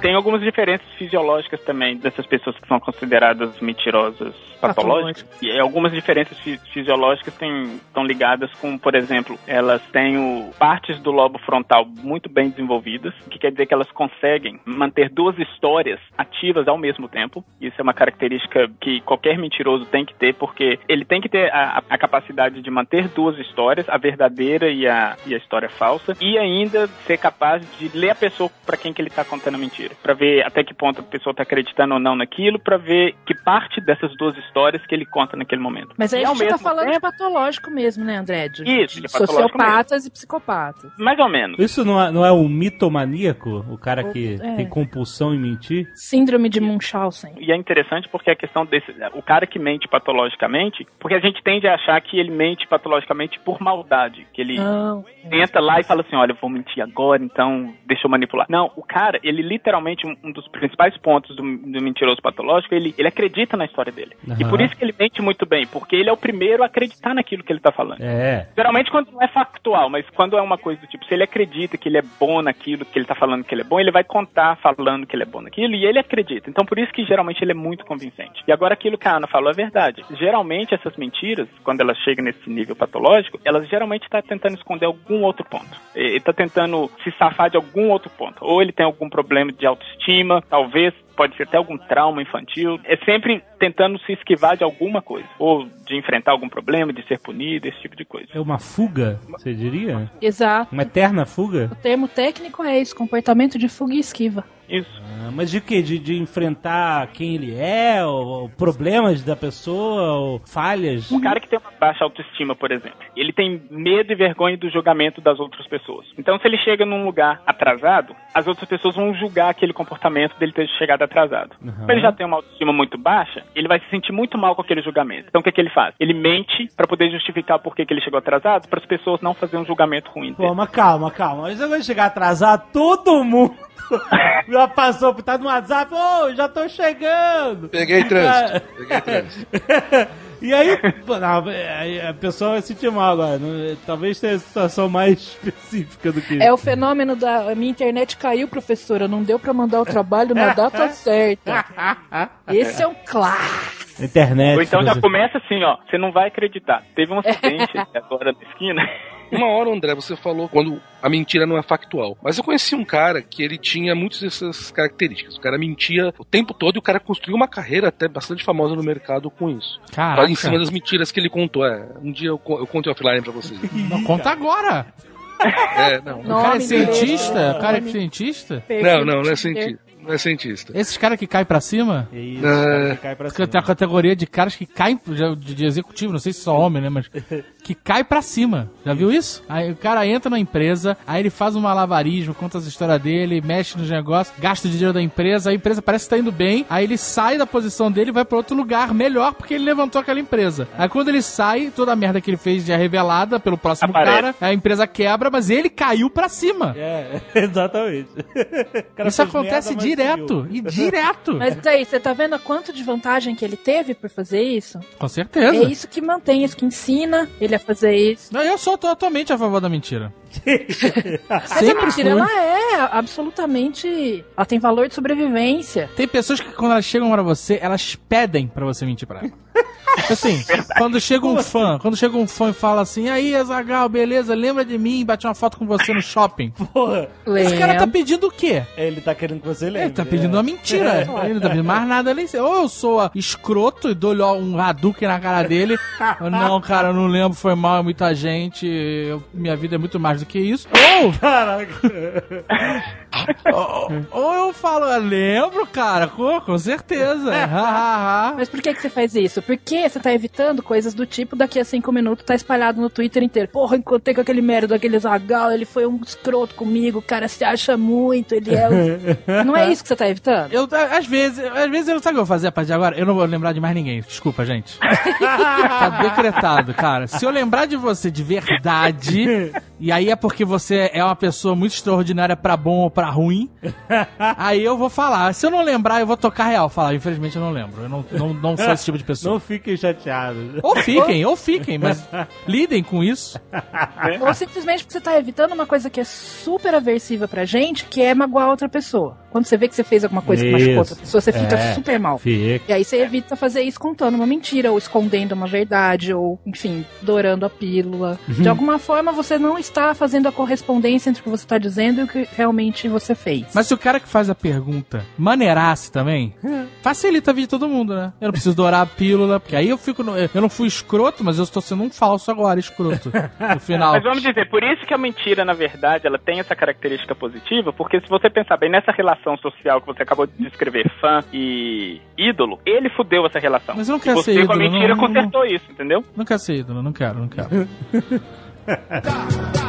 Tem algumas diferenças fisiológicas também dessas pessoas que são consideradas mentirosas patológicas. E algumas diferenças fi- fisiológicas têm- estão ligadas com, por exemplo, elas têm o- partes do lobo frontal muito bem desenvolvidas, o que quer dizer que elas conseguem manter duas histórias ativas ao mesmo tempo. Isso é uma característica que qualquer mentiroso tem que ter, porque ele tem que ter a, a capacidade de manter duas histórias, a verdadeira e a, e a história falsa, e ainda ser capaz de ler a pessoa para quem que ele está contando a mentira, para ver até que ponto a pessoa está acreditando ou não naquilo, para ver que parte dessas duas histórias que ele conta naquele momento. Mas aí E a gente tá mesmo falando de tempo- patológico mesmo, né, André? De, Isso, de de patológico sociopatas e psicopatas. Mais ou menos. Isso não é, não é um mitomaníaco? O cara que É. tem compulsão em mentir? Síndrome de Munchausen. E é interessante porque a questão desse. O cara que mente patologicamente, porque a gente tende a achar que ele mente patologicamente por maldade. Que ele Não. entra lá e fala assim: olha, eu vou mentir agora, então deixa eu manipular. Não, o cara, ele literalmente, um, um dos principais pontos do, do mentiroso patológico, ele, ele acredita na história dele. E por isso que ele mente muito bem, porque ele é o primeiro a acreditar naquilo que ele tá falando. É. Geralmente quando não é factual, mas quando é uma coisa do tipo, se ele acredita que ele é bom naquilo, que ele tá falando que ele é bom, ele vai contar falando que ele é bom naquilo e ele acredita. Então por isso que geralmente ele é muito convincente. E agora aquilo que a Ana falou é verdade. Geralmente essas mentiras, quando elas chegam nesse nível patológico, elas geralmente tá tentando esconder algum outro ponto. Ele tá tentando se safar de algum outro ponto. Ou ele tem algum problema de autoestima, talvez pode ser até algum trauma infantil. É sempre tentando se esquivar de alguma coisa. Ou de enfrentar algum problema, de ser punido, esse tipo de coisa. É uma fuga, você diria? Exato. Uma eterna fuga? O termo técnico é isso, comportamento de fuga e esquiva. Isso. Ah, mas de quê? De, de enfrentar quem ele é, ou, ou problemas da pessoa, ou falhas? Um cara que tem uma baixa autoestima, por exemplo, ele tem medo e vergonha do julgamento das outras pessoas. Então, se ele chega num lugar atrasado, as outras pessoas vão julgar aquele comportamento dele ter chegado atrasado. Uhum. Como ele já tem uma autoestima muito baixa, ele vai se sentir muito mal com aquele julgamento. Então, o que, que ele faz? Ele mente pra poder justificar por que, que ele chegou atrasado, para as pessoas não fazerem um julgamento ruim dele. Pô, mas calma, calma. Mas eu vou chegar atrasado, todo mundo já passou, tá no WhatsApp, ô, já tô chegando. Peguei trânsito. Peguei trânsito. E aí, não, a pessoa vai se sentir mal agora. Talvez tenha situação mais específica do que É o fenômeno da a minha internet caiu, professora. Não deu pra mandar o trabalho na data certa. Esse é um clássico. internet. Ou então já começa assim, ó, você não vai acreditar. Teve um acidente agora na esquina. Uma hora, André, você falou quando a mentira não é factual. Mas eu conheci um cara que ele tinha muitas dessas características. O cara mentia o tempo todo e o cara construiu uma carreira até bastante famosa no mercado com isso. Caraca. Em cima das mentiras que ele contou. É, um dia eu, eu conto offline pra vocês. Não, conta agora. É, não. O cara é Nome, cientista? O cara é nome. cientista? Não, não, não é cientista. Não é cientista. Esses caras que caem pra cima? É isso, É. cara, que cai pra cima. tem a categoria de caras que caem de, de executivo, não sei se só homem, né? Mas que cai pra cima. Já viu isso? Aí o cara entra na empresa, aí ele faz um malabarismo, conta as histórias dele, mexe nos negócios, gasta o dinheiro da empresa, a empresa parece que tá indo bem, aí ele sai da posição dele e vai pra outro lugar melhor porque ele levantou aquela empresa. Aí quando ele sai, toda a merda que ele fez já é revelada pelo próximo Aparece. cara, a empresa quebra, mas ele caiu pra cima. É, exatamente. Isso acontece merda, direto, e direto. Mas daí, você tá vendo a quanto de vantagem que ele teve por fazer isso? Com É certeza. isso que mantém, isso que ensina ele a fazer isso. Não, eu sou totalmente a favor da mentira. Mas a Sempre mentira, ela é absolutamente. Ela tem valor de sobrevivência. Tem pessoas que quando elas chegam pra você, elas pedem pra você mentir pra elas. Assim, quando chega um fã, quando chega um fã e fala assim, aí, Azagal, beleza, lembra de mim, bati uma foto com você no shopping. Porra, Esse cara tá pedindo o quê? ele tá querendo que você lembre. Ele tá pedindo uma mentira. Ele não tá pedindo mais nada ali. Ou eu sou a escroto e dou-lhe um Hadouken na cara dele. Não, cara, eu não lembro, foi mal, é muita gente. eu- minha vida é muito mais do que isso. Ou, Caraca. ou, ou eu falo, "Eu lembro, cara, com, com certeza. Ha. Mas por que, que você faz isso? Porque você tá evitando coisas do tipo daqui a cinco minutos tá espalhado no Twitter inteiro. Porra, encontrei com aquele merda daquele Zagal, ele foi um escroto comigo, o cara se acha muito, ele é. Não é isso que você tá evitando? Eu, às vezes, às vezes eu não sabe o que eu vou fazer a partir de agora? Eu não vou lembrar de mais ninguém. Desculpa, gente. tá decretado, cara. Se eu lembrar de você de verdade, e aí é porque você é uma pessoa muito extraordinária pra bom ou pra ruim, aí eu vou falar. Se eu não lembrar, eu vou tocar real. Falar, infelizmente eu não lembro. Eu não, não, não sou esse tipo de pessoa. Não fiquem chateados. Ou fiquem, ou fiquem, mas lidem com isso. Ou simplesmente porque você tá evitando uma coisa que é super aversiva pra gente, que é magoar outra pessoa. Quando você vê que você fez alguma coisa que machucou Isso. outra pessoa, você fica É. super mal. Fica. E aí você evita fazer isso contando uma mentira, ou escondendo uma verdade, ou, enfim, dourando a pílula. De alguma forma, você não está fazendo a correspondência entre o que você está dizendo e o que realmente você fez. Mas se o cara que faz a pergunta maneirasse também, facilita a vida de todo mundo, né? Eu não preciso dourar a pílula, porque aí eu fico. no- eu não fui escroto, mas eu estou sendo um falso agora, escroto. No final. Mas vamos dizer, por isso que a mentira, na verdade, ela tem essa característica positiva, porque se você pensar bem nessa relação relação social que você acabou de descrever, fã e ídolo, ele fudeu essa relação. Mas eu não E quero você, ser com a ídolo, mentira, não- não- consertou isso, entendeu? Não quero ser ídolo, não quero, não quero.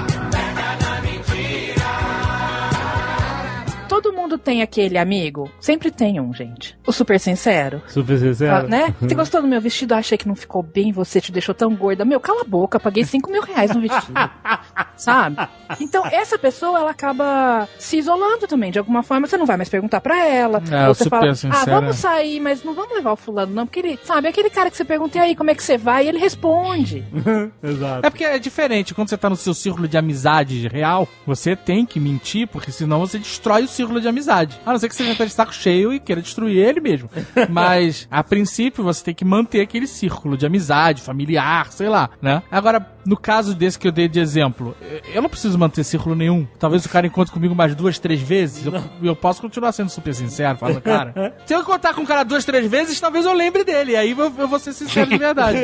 Todo mundo tem aquele amigo. Sempre tem um, gente. O super sincero. Super sincero. Ah, né? Você gostou do meu vestido? Achei que não ficou bem, você te deixou tão gorda. Meu, cala a boca, paguei 5 mil reais no vestido. Sabe? Então, essa pessoa, ela acaba se isolando também, de alguma forma. Você não vai mais perguntar pra ela. É, você super fala, ah, sincero. vamos sair, mas não vamos levar o fulano, não. Porque ele, sabe, aquele cara que você pergunta, e aí, como é que você vai? E ele responde. Exato. É porque é diferente, quando você tá no seu círculo de amizade real, você tem que mentir, porque senão você destrói o círculo de amizade. A não ser que você já tá de saco cheio e queira destruir ele mesmo. Mas, a princípio, você tem que manter aquele círculo de amizade, familiar, sei lá, né? Agora, no caso desse que eu dei de exemplo, eu não preciso manter círculo nenhum. Talvez o cara encontre comigo mais duas, três vezes. Eu, eu posso continuar sendo super sincero, falando, cara. Se eu encontrar com o cara duas, três vezes, talvez eu lembre dele. Aí eu, eu vou ser sincero de verdade.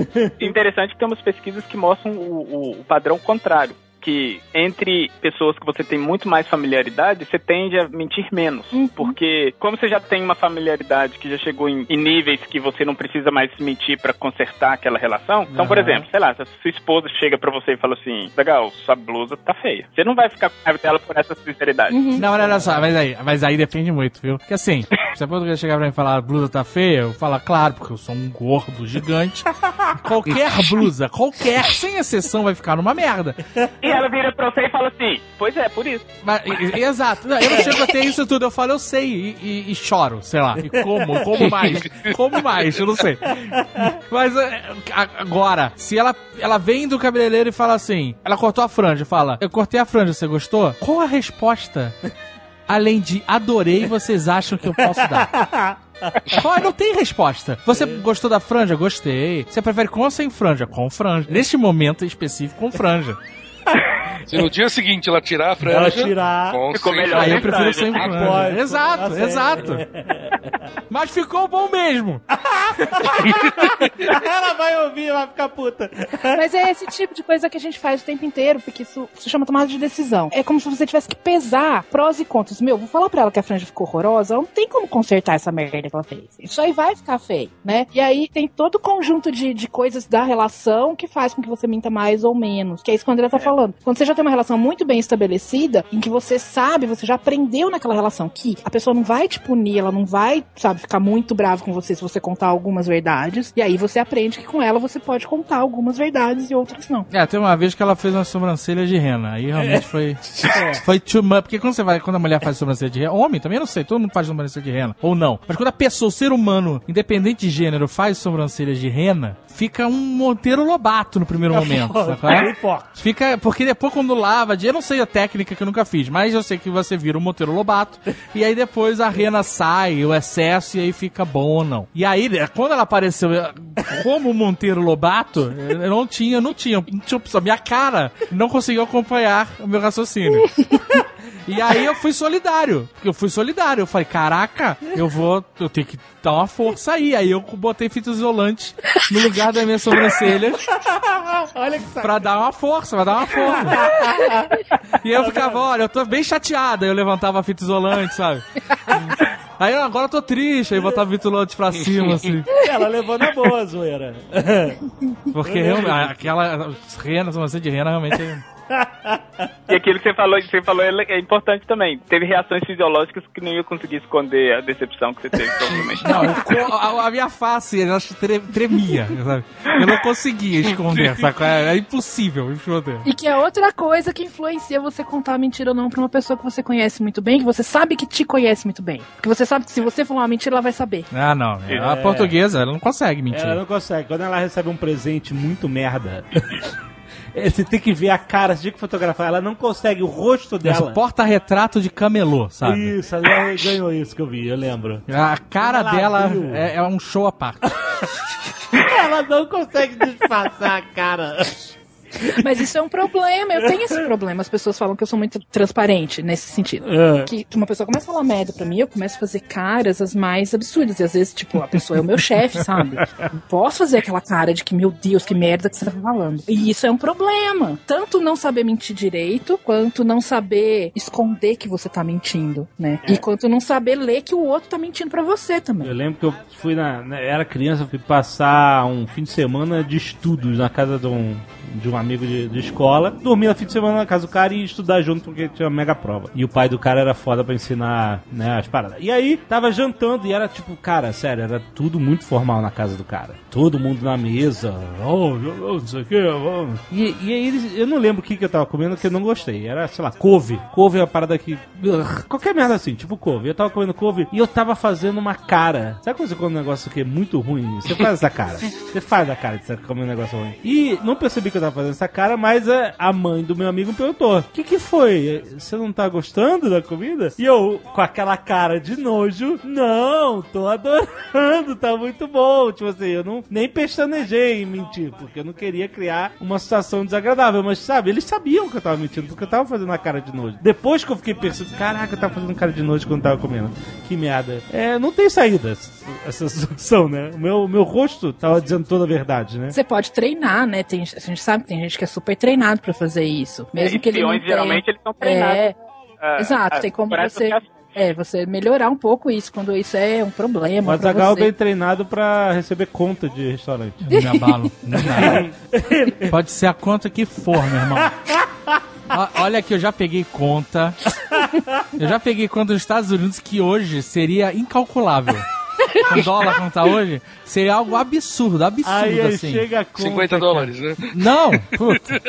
Interessante que temos pesquisas que mostram o, o- o padrão contrário. Que entre pessoas que você tem muito mais familiaridade, você tende a mentir menos. Porque, como você já tem uma familiaridade que já chegou em, em níveis que você não precisa mais mentir pra consertar aquela relação. Então, por exemplo, sei lá, se a sua esposa chega pra você e fala assim: Legal, sua blusa tá feia. Você não vai ficar com raiva dela por essa sinceridade. Não, olha olha só, mas aí, mas aí depende muito, viu? Porque assim, se a pessoa chegar pra mim e falar a blusa tá feia, eu falo, claro, porque eu sou um gordo gigante. Qualquer blusa, qualquer, sem exceção, vai ficar numa merda. E ela vira pra você e fala assim: Pois é, por isso. Mas, e- exato. Eu não chego a ter isso tudo. Eu falo, eu sei, e, e- e choro, sei lá. E como, como mais. Como mais, eu não sei. Mas é, agora, se ela, ela vem do cabeleireiro e fala assim, ela cortou a franja, fala, eu cortei a franja, você gostou? Qual a resposta? Além de adorei, vocês acham que eu posso dar? Não tem resposta. Você gostou da franja? Gostei. Você prefere com ou sem franja? Com franja. Neste momento específico, com franja. Se no dia seguinte ela tirar a franja. Ela tirar. com Ficou melhor. Aí eu prefiro franja. sem franja. pode. Exato, certo. exato. Mas ficou bom mesmo. Ela vai ouvir e vai ficar puta. Mas é esse tipo de coisa que a gente faz o tempo inteiro, porque isso se chama tomada de decisão. É como se você tivesse que pesar prós e contras. Meu, vou falar pra ela que a franja ficou horrorosa, não tem como consertar essa merda que ela fez. Isso aí vai ficar feio, né? E aí tem todo o conjunto de, de coisas da relação que faz com que você minta mais ou menos. Que é isso que o André tá falando. Quando você já tem uma relação muito bem estabelecida, em que você sabe, você já aprendeu naquela relação que a pessoa não vai te punir, ela não vai, sabe, ficar muito brava com você se você contar algumas verdades. E aí você aprende que com ela você pode contar algumas verdades e outras não. É, tem uma vez que ela fez uma sobrancelha de rena. Aí realmente foi. Foi too much. Porque quando você vai, quando a mulher faz sobrancelha de rena, homem também eu não sei, todo mundo faz sobrancelha de rena. Ou não. Mas quando a pessoa, o ser humano, independente de gênero, faz sobrancelhas de rena, fica um Monteiro Lobato no primeiro momento. sabe? Bem É forte. Fica, porque depois quando lava, eu não sei a técnica que eu nunca fiz, mas eu sei que você vira o Monteiro Lobato, e aí depois a rena sai, o excesso, e aí fica bom ou não. E aí, né, quando ela apareceu como Monteiro Lobato, eu não tinha, não tinha, não tinha opção. Minha cara não conseguiu acompanhar o meu raciocínio. E aí eu fui solidário. Porque eu fui solidário. Eu falei, caraca, eu vou. Eu tenho que dar uma força aí. Aí eu botei fita isolante no lugar da minha sobrancelha Olha que saco. pra dar uma força, pra dar uma força. E eu ficava, olha, eu tô bem chateada. Eu levantava a fita isolante, sabe? Aí agora eu tô triste, aí botava isolante pra cima, assim. Ela levou na boa, zoeira. Porque realmente, aquela rena, sobrancelha de rena, realmente. é- E aquilo que você falou, que você falou é, é importante também. Teve reações fisiológicas que não ia conseguir esconder a decepção que você teve, provavelmente. Não, a, a minha face, ela tre- tremia, sabe? Eu não conseguia esconder, sabe? É, é impossível esconder. E que é outra coisa que influencia você contar a mentira ou não pra uma pessoa que você conhece muito bem, que você sabe que te conhece muito bem. Porque você sabe que se você falar uma mentira, ela vai saber. Ah, não. A portuguesa, ela não consegue mentir. Ela não consegue. Quando ela recebe um presente muito merda, é, você tem que ver a cara, você tem que fotografar. Ela não consegue, o rosto dela. porta-retrato de camelô, sabe? Isso, ela ganhou isso que eu vi, eu lembro. A cara Ela dela é, é um show à parte. Ela não consegue disfarçar a cara. Mas isso é um problema, eu tenho esse problema. As pessoas falam que eu sou muito transparente nesse sentido. É. Que uma pessoa começa a falar merda pra mim, eu começo a fazer caras as mais absurdas. E às vezes, tipo, a pessoa é o meu chefe, sabe? Não posso fazer aquela cara de que, meu Deus, que merda que você tá falando. E isso é um problema. Tanto não saber mentir direito, quanto não saber esconder que você tá mentindo, né? E quanto não saber ler que o outro tá mentindo pra você também. Eu lembro que eu fui na. né, era criança, fui passar um fim de semana de estudos na casa de um, de um amigo de, de escola. Dormia no fim de semana na casa do cara e estudar junto porque tinha uma mega prova. E o pai do cara era foda pra ensinar, né, as paradas. E aí, tava jantando e era tipo, cara, sério, era tudo muito formal na casa do cara. Todo mundo na mesa. Oh, não sei o que. E, e aí, eles- eu não lembro o que, que eu tava comendo que eu não gostei. Era, sei lá, couve. Couve é uma parada que. Qualquer merda assim, tipo couve. Eu tava comendo couve e eu tava fazendo uma cara. Sabe quando você come um negócio que é muito ruim? Você faz essa cara. Você faz a cara de você comer um negócio ruim. E não percebi que eu tava fazendo essa cara, mas a, a mãe do meu amigo me perguntou: O que que foi? Você não tá gostando da comida? E eu, com aquela cara de nojo, não, tô adorando, tá muito bom. Tipo assim, eu não nem pestanejei em mentir, porque eu não queria criar uma situação desagradável. Mas sabe, eles sabiam que eu tava mentindo, porque eu tava fazendo a cara de nojo. Depois que eu fiquei pensando, caraca, eu tava fazendo cara de nojo quando tava comendo. Que merda. É, não tem saída essa- situação, né? O meu, meu rosto tava dizendo toda a verdade, né? Você pode treinar, né? Tem, a gente sabe que tem gente que é super treinado pra fazer isso. Mesmo que ele não tenha... geralmente, eles estão treinados. É, ah, exato. ah, Tem como você... reações. É, você melhorar um pouco isso, quando isso é um problema Mas a Gal bem treinado pra receber conta de restaurante. Eu me abalo. Pode ser a conta que for, meu irmão. Olha que eu já peguei conta. Eu já peguei conta nos Estados Unidos que hoje seria incalculável. O dólar como tá hoje, seria algo absurdo, absurdo Aí, aí assim. chega a conta. 50 cara. dólares, né? Não, puta.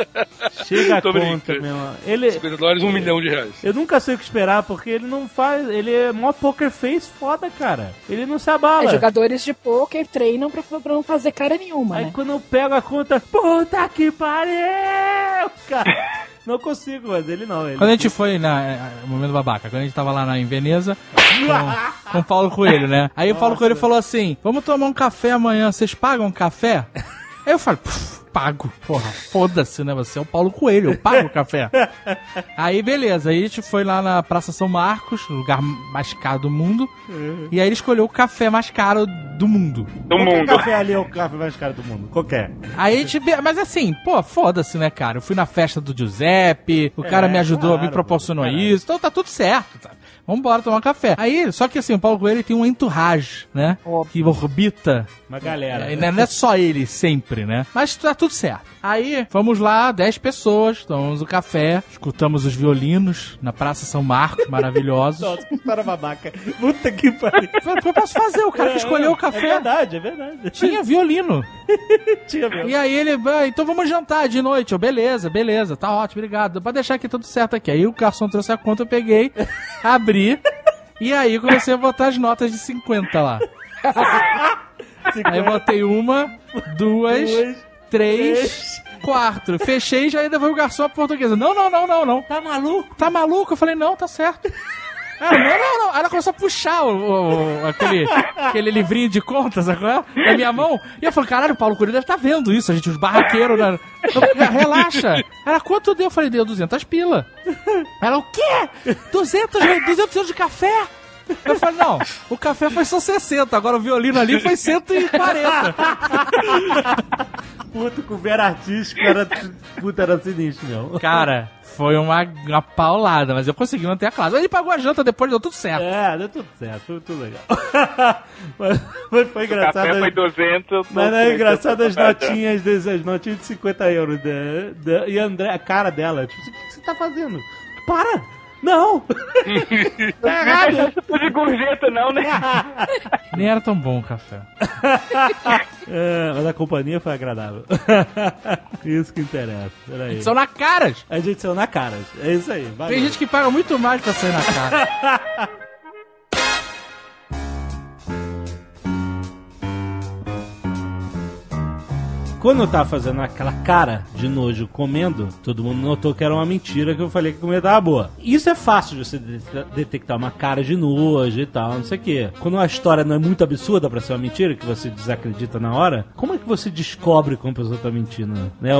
Chega a Tô conta, brincando. meu irmão. Ele. 50 dólares, um milhão de reais. Eu nunca sei o que esperar, porque ele não faz. Ele é mó poker face foda, cara. Ele não se abala. É, jogadores de pôquer treinam pra, pra não fazer cara nenhuma, Aí né? quando eu pego a conta, puta que pariu! Cara, não consigo, mas ele não. Ele Quando a gente foi na. é, Momento babaca, quando a gente tava lá na, em Veneza com, com o Paulo Coelho, né? Aí o Paulo Coelho falou assim: Vamos tomar um café amanhã, vocês pagam café? Aí eu "Pff, pago. Porra, foda-se, né? Você é o Paulo Coelho, eu pago o café. Aí beleza, aí a gente foi lá na Praça São Marcos, o lugar mais caro do mundo. E aí ele escolheu o café mais caro do mundo. Do Qualquer mundo. café ali é o café mais caro do mundo. Qualquer. Aí a gente. be- Mas assim, pô, foda-se, né, cara? Eu fui na festa do Giuseppe, o cara me ajudou, claro, me proporcionou isso, então tá tudo certo, tá? Vambora tomar um café. Aí, só que assim, o Paulo Coelho tem um entourage, né? Que orbita. Uma galera. É, não é só ele sempre, né? Mas tá tudo certo. Aí, fomos lá, 10 pessoas, tomamos o café, escutamos os violinos na Praça São Marcos, maravilhosos. Nossa, que para babaca. Puta que pariu. O eu posso fazer? O cara que escolheu o É café verdade, é verdade. tinha violino. Tinha mesmo. E aí ele, "Ah, então vamos jantar de noite. Eu, beleza, beleza, tá ótimo, obrigado. Pode deixar aqui tudo certo aqui. Aí o garçom trouxe a conta, eu peguei, abri, e aí eu comecei a botar as notas de 50 lá. Aí eu botei uma, duas, Duas, três, quatro. Fechei e já ainda foi o garçom portuguesa. Não, não, não, não, não. Tá maluco? Tá maluco? Eu falei, não, tá certo. Ah, não, não, não. Aí ela começou a puxar o, o- aquele, aquele livrinho de contas qual é? na minha mão. E eu falei, caralho, o Paulo Coelho deve estar vendo isso, a gente, os barraqueiros. Né? Eu falei, Relaxa. Ela, quanto deu? Eu falei, deu 200 pila. Ela, o quê? 200, re- 200 euros de café? Eu falei, não, o café foi só 60, agora o violino ali foi 140. Puta, com vera artístico era. Puta, era sinistro, meu. Cara, foi uma, uma paulada, mas eu consegui manter a classe. Ele pagou a janta depois, deu tudo certo. É, deu tudo certo, foi tudo legal. mas, mas foi O engraçado. café foi 200. Mas não é engraçado as 200. notinhas, as notinhas de 50 euros. Da, da- e a André, a cara dela, tipo, o que você tá fazendo? Para! Não! tá errado! Não de gorjeta, não, né? Nem era tão bom o café. É, mas a companhia foi agradável. isso que interessa. Peraí. São na caras. A gente saiu na cara. É isso aí. Valeu. Tem gente que paga muito mais pra sair na cara. Quando eu tava fazendo aquela cara de nojo comendo, todo mundo notou que era uma mentira que eu falei que a comida tava boa. Isso é fácil de você de- detectar uma cara de nojo e tal, não sei o quê. Quando uma história não é muito absurda pra ser uma mentira, que você desacredita na hora, como é que você descobre como a pessoa tá mentindo? Né?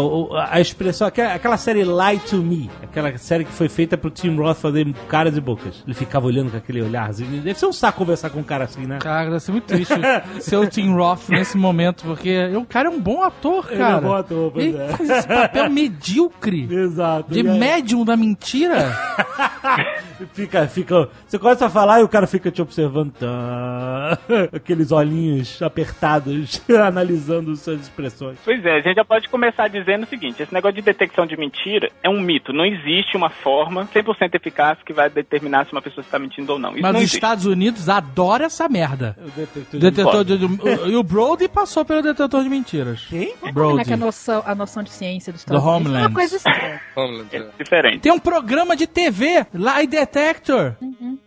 A expressão, aquela, aquela série Lie to Me, aquela série que foi feita pro Tim Roth fazer caras e bocas. Ele ficava olhando com aquele olharzinho. Deve ser um saco conversar com um cara assim, né? Cara, deve ser muito triste ser o Tim Roth nesse momento, porque o cara é um bom ator, Ele cara. é bom ator, pois Ele é. faz esse papel medíocre. Exato. De médium da mentira. Fica, fica. Você começa a falar e o cara fica te observando. Tá, aqueles olhinhos apertados, analisando suas expressões. Pois é, a gente já pode começar dizendo o seguinte: esse negócio de detecção de mentira é um mito. Não existe uma forma 100% eficaz que vai determinar se uma pessoa está mentindo ou não. Isso Mas não os existe. Estados Unidos adoram essa merda. O detetor de- Detetor de, de- o- E o Brody passou pelo detetor de mentiras. Quem? Como é que a noção, a noção de ciência dos Do Estados Unidos é Homeland. uma coisa estranha. Homeland, É é. diferente. Tem um programa de TV, Lie Detector,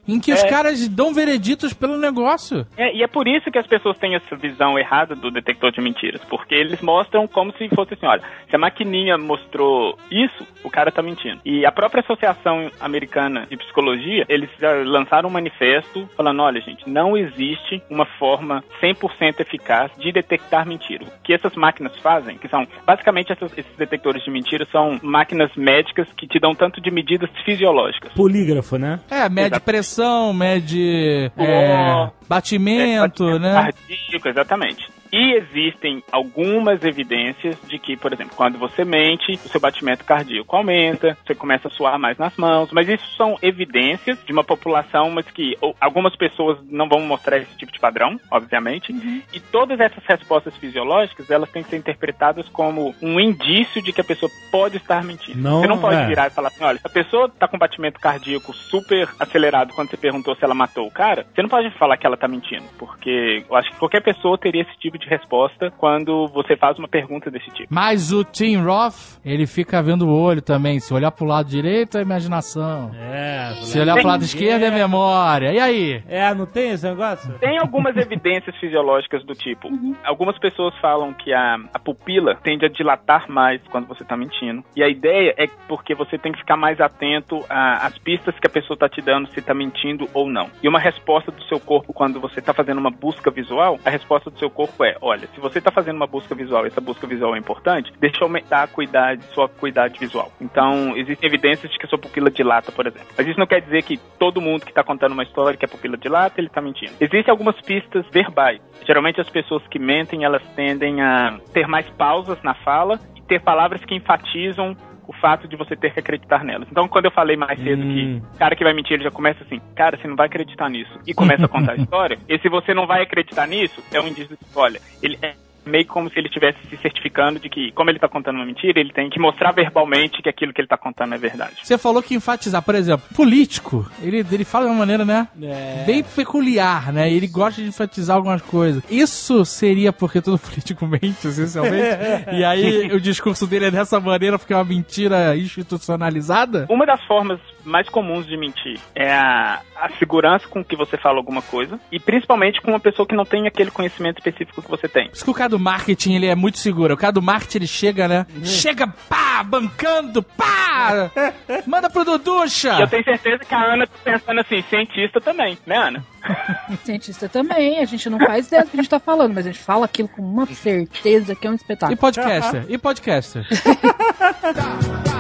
em que os É. caras dão vereditos pelo negócio. É, e é por isso que as pessoas têm essa visão errada do detector de mentiras, porque eles mostram como se fosse assim, olha, se a maquininha mostrou isso, o cara tá mentindo. E a própria Associação Americana de Psicologia, eles já lançaram um manifesto falando, olha, gente, não existe uma forma 100% eficaz de detectar mentira. O que essas máquinas fazem, que são, basicamente essas- esses detectores de mentira são máquinas médicas que te dão tanto de medidas fisiológicas. Polígrafo, né? É, mede Exato. Pressão, mede é, batimento, É, né? Cardíaco, exatamente. E existem algumas evidências de que, por exemplo, quando você mente, o seu batimento cardíaco aumenta, você começa a suar mais nas mãos, mas isso são evidências de uma população, mas que algumas pessoas não vão mostrar esse tipo de padrão, obviamente, e todas essas respostas fisiológicas, elas têm que ser interpretadas como um indício de que a pessoa pode estar mentindo. Não, você não pode é. virar e falar assim, olha, a pessoa tá com batimento cardíaco super acelerado quando você perguntou se ela matou o cara, você não pode falar que ela tá mentindo, porque eu acho que qualquer pessoa teria esse tipo de resposta quando você faz uma pergunta desse tipo. Mas o Tim Roth, ele fica vendo o olho também. Se olhar pro lado direito é imaginação. É. Se olhar pro lado esquerdo é memória. E aí? É, não tem esse negócio? Tem algumas evidências fisiológicas do tipo. Algumas pessoas falam que a, a pupila tende a dilatar mais quando você tá mentindo. E a ideia é porque você tem que ficar mais atento a- às pistas que a pessoa tá te dando se tá mentindo ou não. E uma resposta do seu corpo quando você tá fazendo uma busca visual, a resposta do seu corpo é: olha, se você tá fazendo uma busca visual e essa busca visual é importante, deixa aumentar a cuidade, sua cuidade visual. Então, existem evidências de que a sua pupila dilata, por exemplo. Mas isso não quer dizer que todo mundo que tá contando uma história que a pupila dilata, ele tá mentindo. Existem algumas pistas verbais. Geralmente as pessoas que mentem, elas tendem a ter mais pausas na fala e ter palavras que enfatizam o fato de você ter que acreditar nelas. Então, quando eu falei mais cedo Hum. que o cara que vai mentir, ele já começa assim, cara, você não vai acreditar nisso, e começa a contar a história, e se você não vai acreditar nisso, é um indício de olha, ele é meio como se ele estivesse se certificando de que, como ele tá contando uma mentira, ele tem que mostrar verbalmente que aquilo que ele tá contando é verdade. Você falou que enfatizar, por exemplo, político, ele, ele fala de uma maneira, né? É. Bem peculiar, né? Ele gosta de enfatizar algumas coisas. Isso seria porque todo político mente, essencialmente? e aí o discurso dele é dessa maneira porque é uma mentira institucionalizada? Uma das formas mais comuns de mentir é a, a segurança com que você fala alguma coisa, e principalmente com uma pessoa que não tem aquele conhecimento específico que você tem. Por isso que o cara do marketing, ele é muito seguro. O cara do marketing, ele chega, né? Chega, pá, bancando, pá! Manda pro E eu Duducha! tenho certeza que a Ana tá pensando assim, cientista também, né, Ana? Cientista também, a gente não faz ideia do que a gente tá falando, mas a gente fala aquilo com uma certeza que é um E espetáculo. podcaster? E podcaster?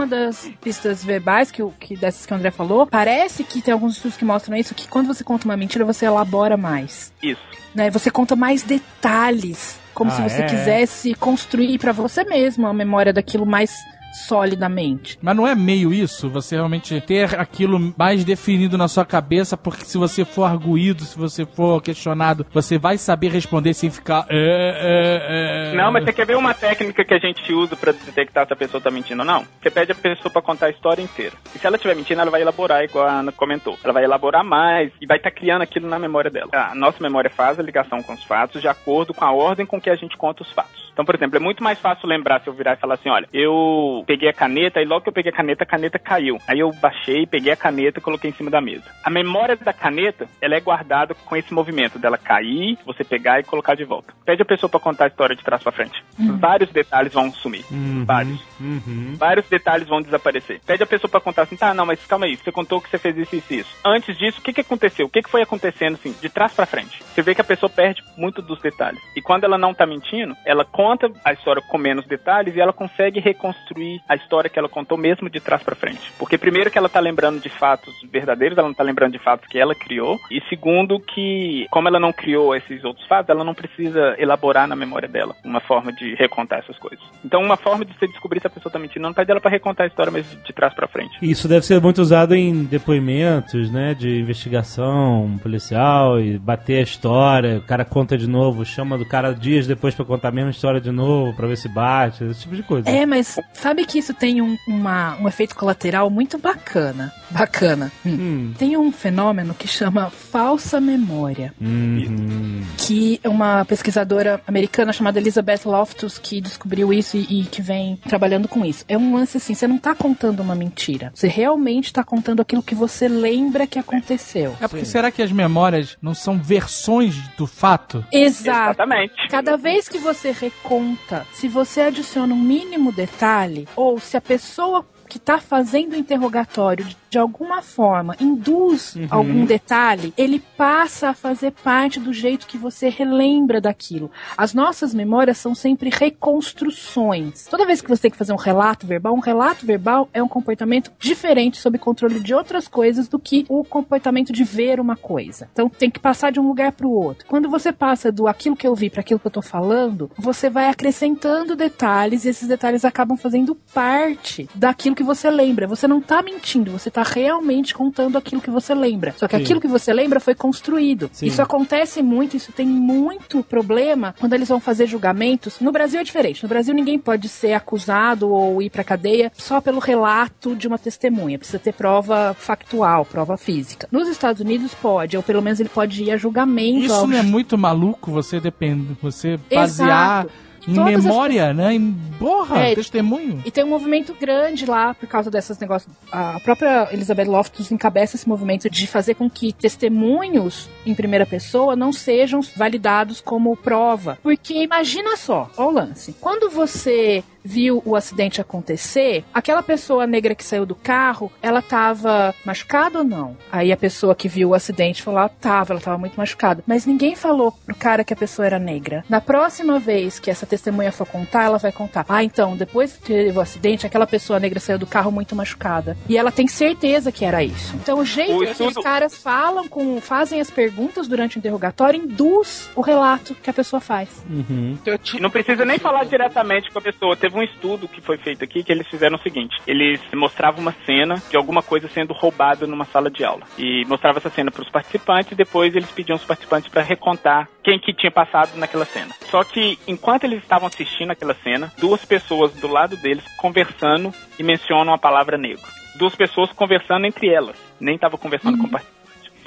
Uma das pistas verbais que, o- que dessas que o André falou, parece que tem alguns estudos que mostram isso, que quando você conta uma mentira, você elabora mais. Isso. Né? Você conta mais detalhes, como Ah, se você é? quisesse construir pra você mesmo a memória daquilo mais solidamente. Mas não é meio isso? Você realmente ter aquilo mais definido na sua cabeça, porque se você for arguído, se você for questionado, você vai saber responder sem ficar. "É, é, é". Não, mas você quer ver uma técnica que a gente usa pra detectar se a pessoa tá mentindo ou não? Você pede a pessoa pra contar a história inteira. E se ela estiver mentindo, ela vai elaborar, igual a Ana comentou. Ela vai elaborar mais e vai estar criando aquilo na memória dela. A nossa memória faz a ligação com os fatos de acordo com a ordem com que a gente conta os fatos. Então, por exemplo, é muito mais fácil lembrar se eu virar e falar assim, olha, eu eu peguei a caneta, e logo que eu peguei a caneta, a caneta caiu. Aí eu baixei, peguei a caneta e coloquei em cima da mesa. A memória da caneta, ela é guardada com esse movimento dela cair, você pegar e colocar de volta. Pede a pessoa pra contar a história de trás pra frente. Vários detalhes vão sumir. Vários. Uhum. Vários detalhes vão desaparecer. Pede a pessoa pra contar assim, tá, não, mas calma aí, você contou que você fez isso, isso, isso. Antes disso, o que que aconteceu? O que que foi acontecendo, assim, de trás pra frente? Você vê que a pessoa perde muito dos detalhes. E quando ela não tá mentindo, ela conta a história com menos detalhes e ela consegue reconstruir a história que ela contou mesmo de trás pra frente. Porque primeiro que ela tá lembrando de fatos verdadeiros, ela não tá lembrando de fatos que ela criou. E segundo que, como ela não criou esses outros fatos, ela não precisa elaborar na memória dela uma forma de recontar essas coisas. Então, uma forma de você descobrir se a pessoa tá mentindo, não pede ela pra recontar a história, mas de trás pra frente. Isso deve ser muito usado em depoimentos, né? De investigação policial e bater a história. O cara conta de novo, chama do cara dias depois pra contar a mesma história de novo, pra ver se bate, esse tipo de coisa. É, mas sabe que isso tem um, uma- um efeito colateral muito bacana. Bacana. Hum. Hum. Tem um fenômeno que chama falsa memória. Uhum. que uma pesquisadora americana chamada Elizabeth Loftus que descobriu isso e, e que vem trabalhando com isso. É um lance assim, você não tá contando uma mentira. Você realmente tá contando aquilo que você lembra que aconteceu. É porque será que as memórias não são versões do fato? Exato. Exatamente. Cada vez que você reconta, se você adiciona um mínimo detalhe, ou se a pessoa que está fazendo o interrogatório de, alguma forma induz algum detalhe, ele passa a fazer parte do jeito que você relembra daquilo. As nossas memórias são sempre reconstruções. Toda vez que você tem que fazer um relato verbal, um relato verbal é um comportamento diferente sob controle de outras coisas do que o comportamento de ver uma coisa. Então tem que passar de um lugar para o outro. Quando você passa do aquilo que eu vi para aquilo que eu tô falando, você vai acrescentando detalhes e esses detalhes acabam fazendo parte daquilo que você lembra. Você não tá mentindo, você tá realmente contando aquilo que você lembra. Só que Sim. aquilo que você lembra foi construído. Sim. Isso acontece muito, isso tem muito problema quando eles vão fazer julgamentos. No Brasil é diferente. No Brasil ninguém pode ser acusado ou ir pra cadeia só pelo relato de uma testemunha. Precisa ter prova factual, prova física. Nos Estados Unidos pode, ou pelo menos ele pode ir a julgamento. Isso ao- não é muito maluco você depende, você basear Exato. Em Todas as memória, né? Em porra, É, testemunho. E tem um movimento grande lá por causa desses negócios. A própria Elizabeth Loftus encabeça esse movimento de fazer com que testemunhos em primeira pessoa não sejam validados como prova. Porque imagina só, ó o lance. Quando você viu o acidente acontecer, aquela pessoa negra que saiu do carro, ela tava machucada ou não? Aí a pessoa que viu o acidente falou, ah, tava, ela tava muito machucada. Mas ninguém falou pro cara que a pessoa era negra. Na próxima vez que essa testemunha for contar, ela vai contar, ah, então, depois que teve o acidente, aquela pessoa negra saiu do carro muito machucada. E ela tem certeza que era isso. Então o jeito O que os caras falam, com, fazem as perguntas durante o interrogatório, induz o relato que a pessoa faz. Uhum. Então, não precisa nem falar diretamente com a pessoa. Teve um estudo que foi feito aqui que eles fizeram o seguinte: eles mostravam uma cena de alguma coisa sendo roubada numa sala de aula. E mostrava essa cena para os participantes e depois eles pediam os participantes para recontar quem que tinha passado naquela cena. Só que enquanto eles estavam assistindo aquela cena, duas pessoas do lado deles conversando e mencionam a palavra negro. Duas pessoas conversando entre elas, nem estavam conversando com o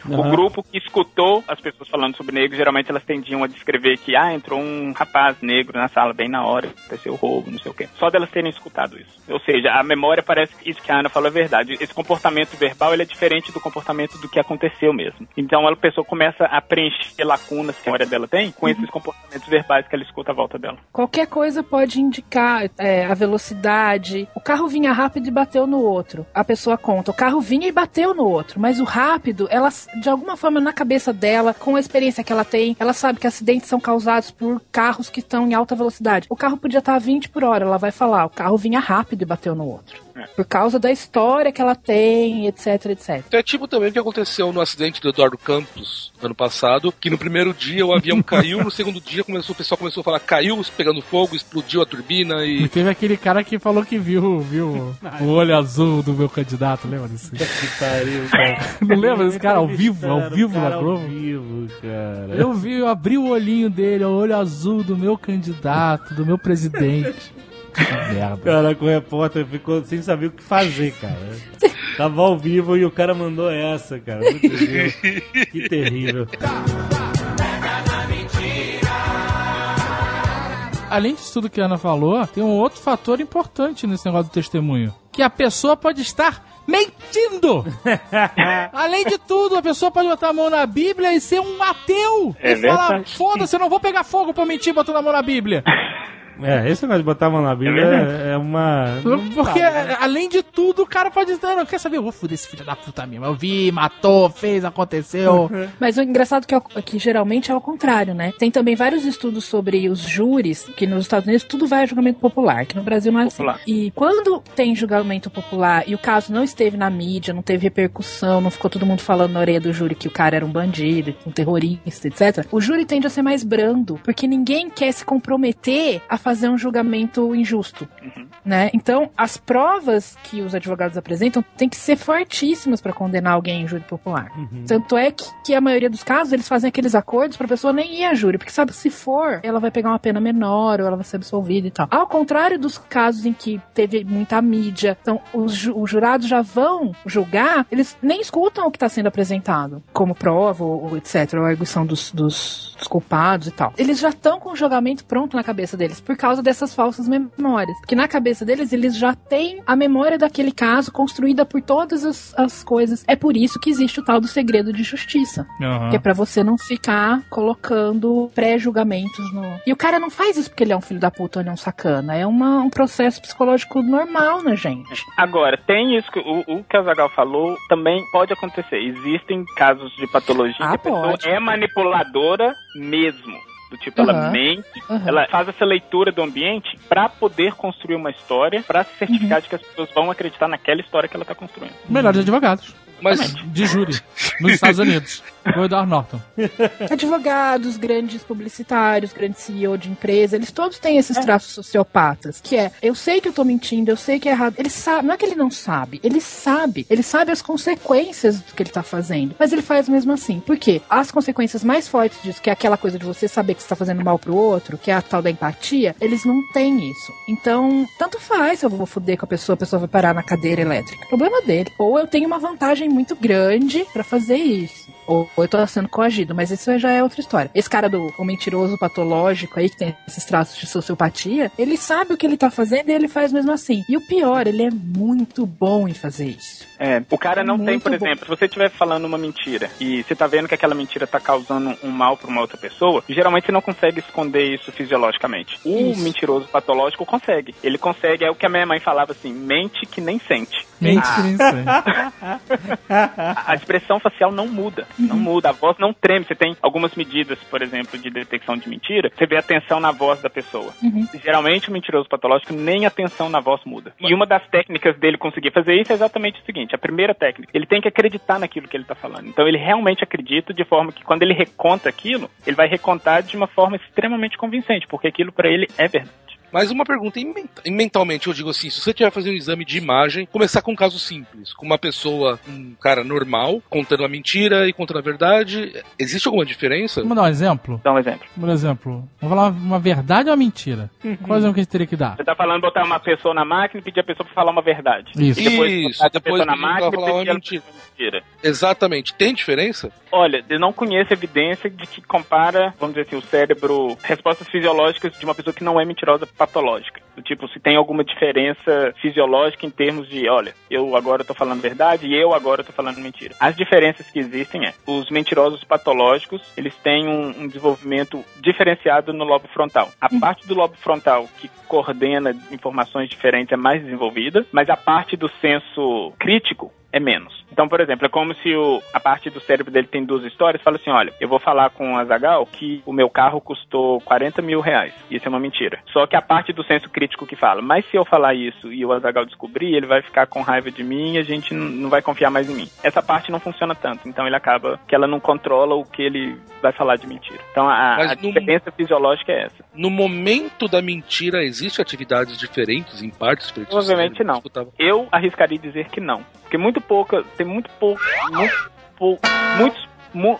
participante. O grupo que escutou as pessoas falando sobre negro, geralmente elas tendiam a descrever que, ah, entrou um rapaz negro na sala bem na hora, aconteceu roubo, não sei o quê. Só delas terem escutado isso. Ou seja, a memória parece que isso que a Ana falou é verdade. Esse comportamento verbal, ele é diferente do comportamento do que aconteceu mesmo. Então a pessoa começa a preencher lacunas que a memória dela tem com esses comportamentos verbais que ela escuta à volta dela. Qualquer coisa pode indicar é, a velocidade. O carro vinha rápido e bateu no outro. A pessoa conta, o carro vinha e bateu no outro. Mas o rápido, ela, de alguma forma, na cabeça dela, com a experiência que ela tem, ela sabe que acidentes são causados por carros que estão em alta velocidade. O carro podia estar a 20 por hora, ela vai falar, o carro vinha rápido e bateu no outro. É. Por causa da história que ela tem, etc, etc. Então é tipo também o que aconteceu no acidente do Eduardo Campos ano passado, que no primeiro dia o avião caiu, no segundo dia começou, o pessoal começou a falar caiu pegando fogo, explodiu a turbina E e. teve aquele cara que falou que viu, viu o olho azul do meu candidato, lembra disso? Que pariu, cara. Não lembra desse cara ao vivo, ao vivo na ao Globo? vivo, cara. Eu vi, eu abri o olhinho dele, o olho azul do meu candidato, do meu presidente. Que merda. Caraca, o repórter ficou sem saber o que fazer, cara. Tava ao vivo e o cara mandou essa, cara. Que terrível. além disso tudo que a Ana falou, tem um outro fator importante nesse negócio do testemunho. Que a pessoa pode estar mentindo! Além de tudo, a pessoa pode botar a mão na Bíblia e ser um ateu! É e falar, foda-se, eu não vou pegar fogo pra mentir botando a mão na Bíblia. É, esse negócio de botar a mão na Bíblia é, é uma. Porque, além de tudo, o cara pode dizer, não, quer saber, eu vou foder esse filho da puta mesmo. Eu vi, matou, fez, aconteceu. Mas o engraçado que, é o- que geralmente é o contrário, né? Tem também vários estudos sobre os júris, que nos Estados Unidos tudo vai a julgamento popular, que no Brasil não é assim. Popular. E quando tem julgamento popular e o caso não esteve na mídia, não teve repercussão, não ficou todo mundo falando na orelha do júri que o cara era um bandido, um terrorista, etc. O júri tende a ser mais brando, porque ninguém quer se comprometer a fazer um julgamento injusto. Né? Então, as provas que os advogados apresentam têm que ser fortíssimas para condenar alguém em júri popular. Tanto é que, que a maioria dos casos eles fazem aqueles acordos pra pessoa nem ir a júri, porque sabe, se for, ela vai pegar uma pena menor ou ela vai ser absolvida e tal. Ao contrário dos casos em que teve muita mídia, então os, ju- os jurados já vão julgar, eles nem escutam o que está sendo apresentado como prova ou, ou etc, ou a arguição dos, dos, dos culpados e tal. Eles já estão com o julgamento pronto na cabeça deles por causa dessas falsas memórias. Porque na cabeça deles, eles já têm a memória daquele caso construída por todas as, as coisas. É por isso que existe o tal do segredo de justiça. Que é pra você não ficar colocando pré-julgamentos no. E o cara não faz isso porque ele é um filho da puta ou ele é um sacana. É uma, um processo psicológico normal na gente. Agora, tem isso que o, o que a Zagal falou, também pode acontecer. Existem casos de patologia Ah, que a pessoa pode. é manipuladora mesmo. Do tipo, ela Aham. mente, Aham. ela faz essa leitura do ambiente pra poder construir uma história, pra se certificar de que as pessoas vão acreditar naquela história que ela tá construindo. Melhores advogados. Mas De júri. Nos Estados Unidos. O Edward Norton. Advogados, grandes publicitários, grandes CEO de empresa, eles todos têm esses traços sociopatas, que é, eu sei que eu tô mentindo, eu sei que é errado. Ele sabe, não é que ele não sabe, ele sabe, ele sabe as consequências do que ele tá fazendo, mas ele faz mesmo assim. Por quê? As consequências mais fortes disso, que é aquela coisa de você saber que você tá fazendo mal pro outro, que é a tal da empatia, eles não têm isso. Então, tanto faz se eu vou foder com a pessoa, a pessoa vai parar na cadeira elétrica. Problema dele. Ou eu tenho uma vantagem muito grande pra fazer isso. Ou, eu tô sendo coagido, mas isso já é outra história. Esse cara do o mentiroso patológico aí, que tem esses traços de sociopatia, ele sabe o que ele tá fazendo e ele faz mesmo assim. E o pior, ele é muito bom em fazer isso. É, o cara não tem, por bom. exemplo, se você estiver falando uma mentira e você tá vendo que aquela mentira tá causando um mal pra uma outra pessoa, geralmente você não consegue esconder isso fisiologicamente. O Isso. mentiroso patológico consegue. Ele consegue, é o que a minha mãe falava assim, mente que nem sente. Mente Ah, que nem a, a expressão facial não muda, não muda, a voz não treme. Você tem algumas medidas, por exemplo, de detecção de mentira, você vê a tensão na voz da pessoa. Geralmente o mentiroso patológico nem a tensão na voz muda. E uma das técnicas dele conseguir fazer isso é exatamente o seguinte, a primeira técnica, ele tem que acreditar naquilo que ele tá falando. Então ele realmente acredita de forma que quando ele reconta aquilo, ele vai recontar de uma forma extremamente convincente, porque aquilo pra ele é verdade. Mais uma pergunta, e men- e mentalmente eu digo assim, se você tiver fazer um exame de imagem, começar com um caso simples, com uma pessoa, um cara normal, contando a mentira e contando a verdade, existe alguma diferença? Vamos dar um exemplo? Dá um exemplo. Por exemplo, vamos falar uma verdade ou uma mentira? Qual exemplo que a gente teria que dar? Você tá falando botar uma pessoa na máquina e pedir a pessoa pra falar uma verdade. Isso. E depois Isso, depois pessoa na máquina e falar uma pedir ela pra mentira. falar uma mentira. Exatamente. Tem diferença? Olha, eu não conheço evidência de que compara, vamos dizer assim, o cérebro, respostas fisiológicas de uma pessoa que não é mentirosa patológica. Do tipo, se tem alguma diferença fisiológica em termos de, olha, eu agora tô falando verdade e eu agora tô falando mentira. As diferenças que existem é, os mentirosos patológicos, eles têm um, um desenvolvimento diferenciado no lobo frontal. A parte do lobo frontal que coordena informações diferentes é mais desenvolvida, mas a parte do senso crítico é menos. Então, por exemplo, é como se o, a parte do cérebro dele tem duas histórias, fala assim, olha, eu vou falar com a Zagal que o meu carro custou 40 mil reais. Isso é uma mentira. Só que a parte do senso crítico que fala, mas se eu falar isso e o Azagal descobrir, ele vai ficar com raiva de mim e a gente não vai confiar mais em mim. Essa parte não funciona tanto, então ele acaba que ela não controla o que ele vai falar de mentira. Então a, a no- diferença fisiológica é essa. No momento da mentira, existe atividades diferentes em partes Provavelmente não. Eu arriscaria dizer que não. Porque muito pouca, tem muito pouco, muito pouco, muitos, mu...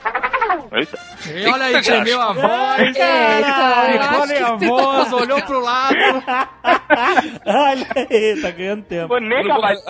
Eita. E olha aí, tremeu a voz, ficou nervoso, olhou pro lado. Olha aí, tá ganhando tempo. Vou nem acabar.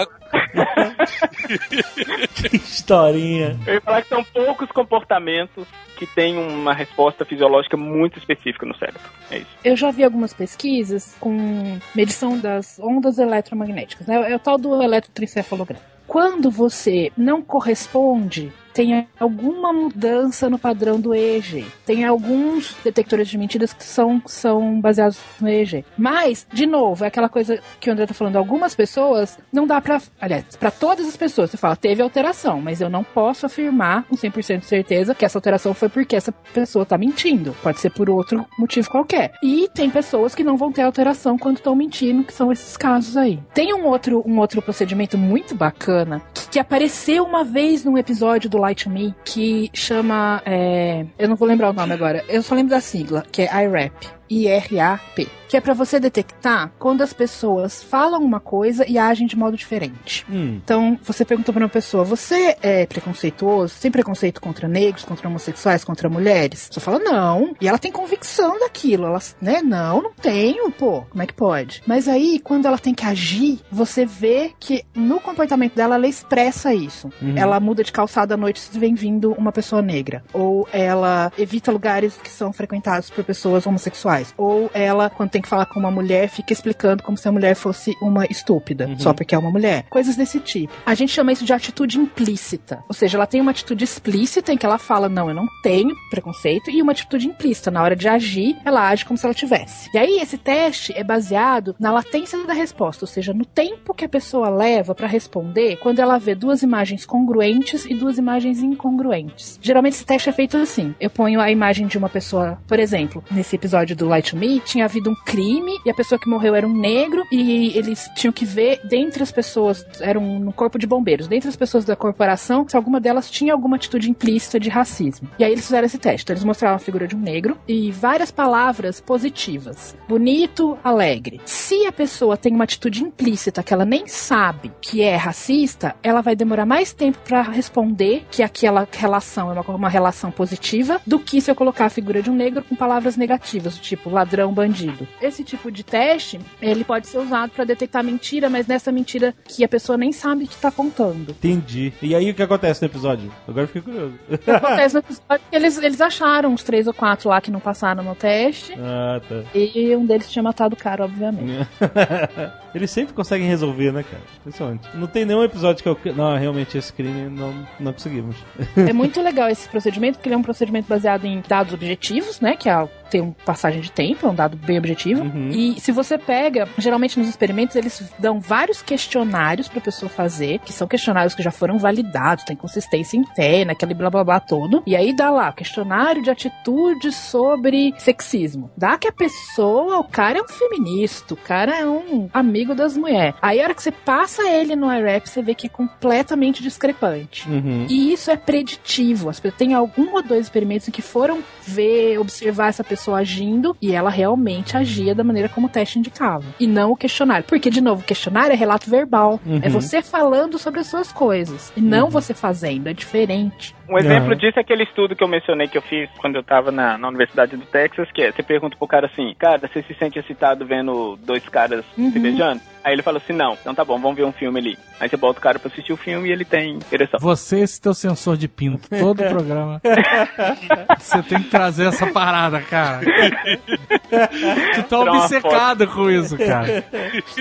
que historinha. Eu ia falar que são poucos comportamentos que têm uma resposta fisiológica muito específica no cérebro. É isso. Eu já vi algumas pesquisas com medição das ondas eletromagnéticas, né? É o tal do eletroencefalograma. Quando você não corresponde tem alguma mudança no padrão do EEG. Tem alguns detectores de mentiras que são, são baseados no EEG. Mas, de novo, é aquela coisa que o André tá falando. Algumas pessoas não dá pra. Aliás, pra todas as pessoas, você fala, teve alteração, mas eu não posso afirmar com 100% de certeza que essa alteração foi porque essa pessoa tá mentindo. Pode ser por outro motivo qualquer. E tem pessoas que não vão ter alteração quando estão mentindo, que são esses casos aí. Tem um outro, um outro procedimento muito bacana que, que apareceu uma vez num episódio do Light Me que chama. é, eu não vou lembrar o nome agora. Eu só lembro da sigla, que é IRAP. IRAP. Que é pra você detectar quando as pessoas falam uma coisa e agem de modo diferente. Hum. Então, você pergunta pra uma pessoa: você é preconceituoso? Tem preconceito contra negros, contra homossexuais, contra mulheres? Você fala, não. E ela tem convicção daquilo. Ela, né? Não, não tenho, pô. Como é que pode? Mas aí, quando ela tem que agir, você vê que no comportamento dela, ela expressa isso. Ela muda de calçada à noite se vem vindo uma pessoa negra. Ou ela evita lugares que são frequentados por pessoas homossexuais. Ou ela, quando tem que falar com uma mulher, fica explicando como se a mulher fosse uma estúpida, só porque é uma mulher. Coisas desse tipo. A gente chama isso de atitude implícita. Ou seja, ela tem uma atitude explícita em que ela fala, não, eu não tenho preconceito, e uma atitude implícita. Na hora de agir, ela age como se ela tivesse. E aí, esse teste é baseado na latência da resposta, ou seja, no tempo que a pessoa leva pra responder quando ela vê duas imagens congruentes e duas imagens incongruentes. Geralmente esse teste é feito assim. Eu ponho a imagem de uma pessoa, por exemplo, nesse episódio do Light to Me, tinha havido um crime e a pessoa que morreu era um negro e eles tinham que ver dentre as pessoas, era um corpo de bombeiros, dentre as pessoas da corporação, se alguma delas tinha alguma atitude implícita de racismo. E aí eles fizeram esse teste. Então, eles mostraram a figura de um negro e várias palavras positivas. Bonito, alegre. Se a pessoa tem uma atitude implícita que ela nem sabe que é racista, ela vai demorar mais tempo pra responder que aquela relação é uma, uma relação positiva do que se eu colocar a figura de um negro com palavras negativas, do tipo ladrão, bandido. Esse tipo de teste, ele pode ser usado pra detectar mentira, mas nessa mentira que a pessoa nem sabe que tá contando. Entendi. E aí o que acontece no episódio? Agora eu fiquei curioso. Acontece no episódio que eles, eles acharam uns três ou quatro lá que não passaram no teste. ah, tá. E um deles tinha matado o cara, obviamente. Eles sempre conseguem resolver, né, cara? Impressionante. Não tem nenhum episódio que eu. Não, realmente esse crime não, não conseguimos. É muito legal esse procedimento, porque ele é um procedimento baseado em dados objetivos, né? Que é, tem uma passagem de tempo, é um dado bem objetivo. Uhum. E se você pega, geralmente nos experimentos, eles dão vários questionários pra pessoa fazer, que são questionários que já foram validados, tem consistência interna, aquele blá blá blá todo. E aí dá lá, questionário de atitude sobre sexismo. Dá que a pessoa, o cara é um feminista, o cara é um amigo das mulheres. Aí a hora que você passa ele no IRAP, você vê que é completamente discrepante. Uhum. E isso é preditivo. Tem algum ou dois experimentos em que foram ver, observar essa pessoa agindo e ela realmente agia da maneira como o teste indicava. E não o questionário. Porque, de novo, o questionário é relato verbal. É você falando sobre as suas coisas. E não você fazendo. É diferente. Um exemplo Aham. disso é aquele estudo que eu mencionei que eu fiz quando eu tava na, na Universidade do Texas, que é, você pergunta pro cara assim, cara, você se sente excitado vendo dois caras se beijando? Aí ele fala assim, não, então tá bom, vamos ver um filme ali. Aí você bota o cara pra assistir o filme e ele tem ereção. Você, esse teu sensor de pinto, todo o programa. Você tem que trazer essa parada, cara. Tu tá obcecado com isso, cara.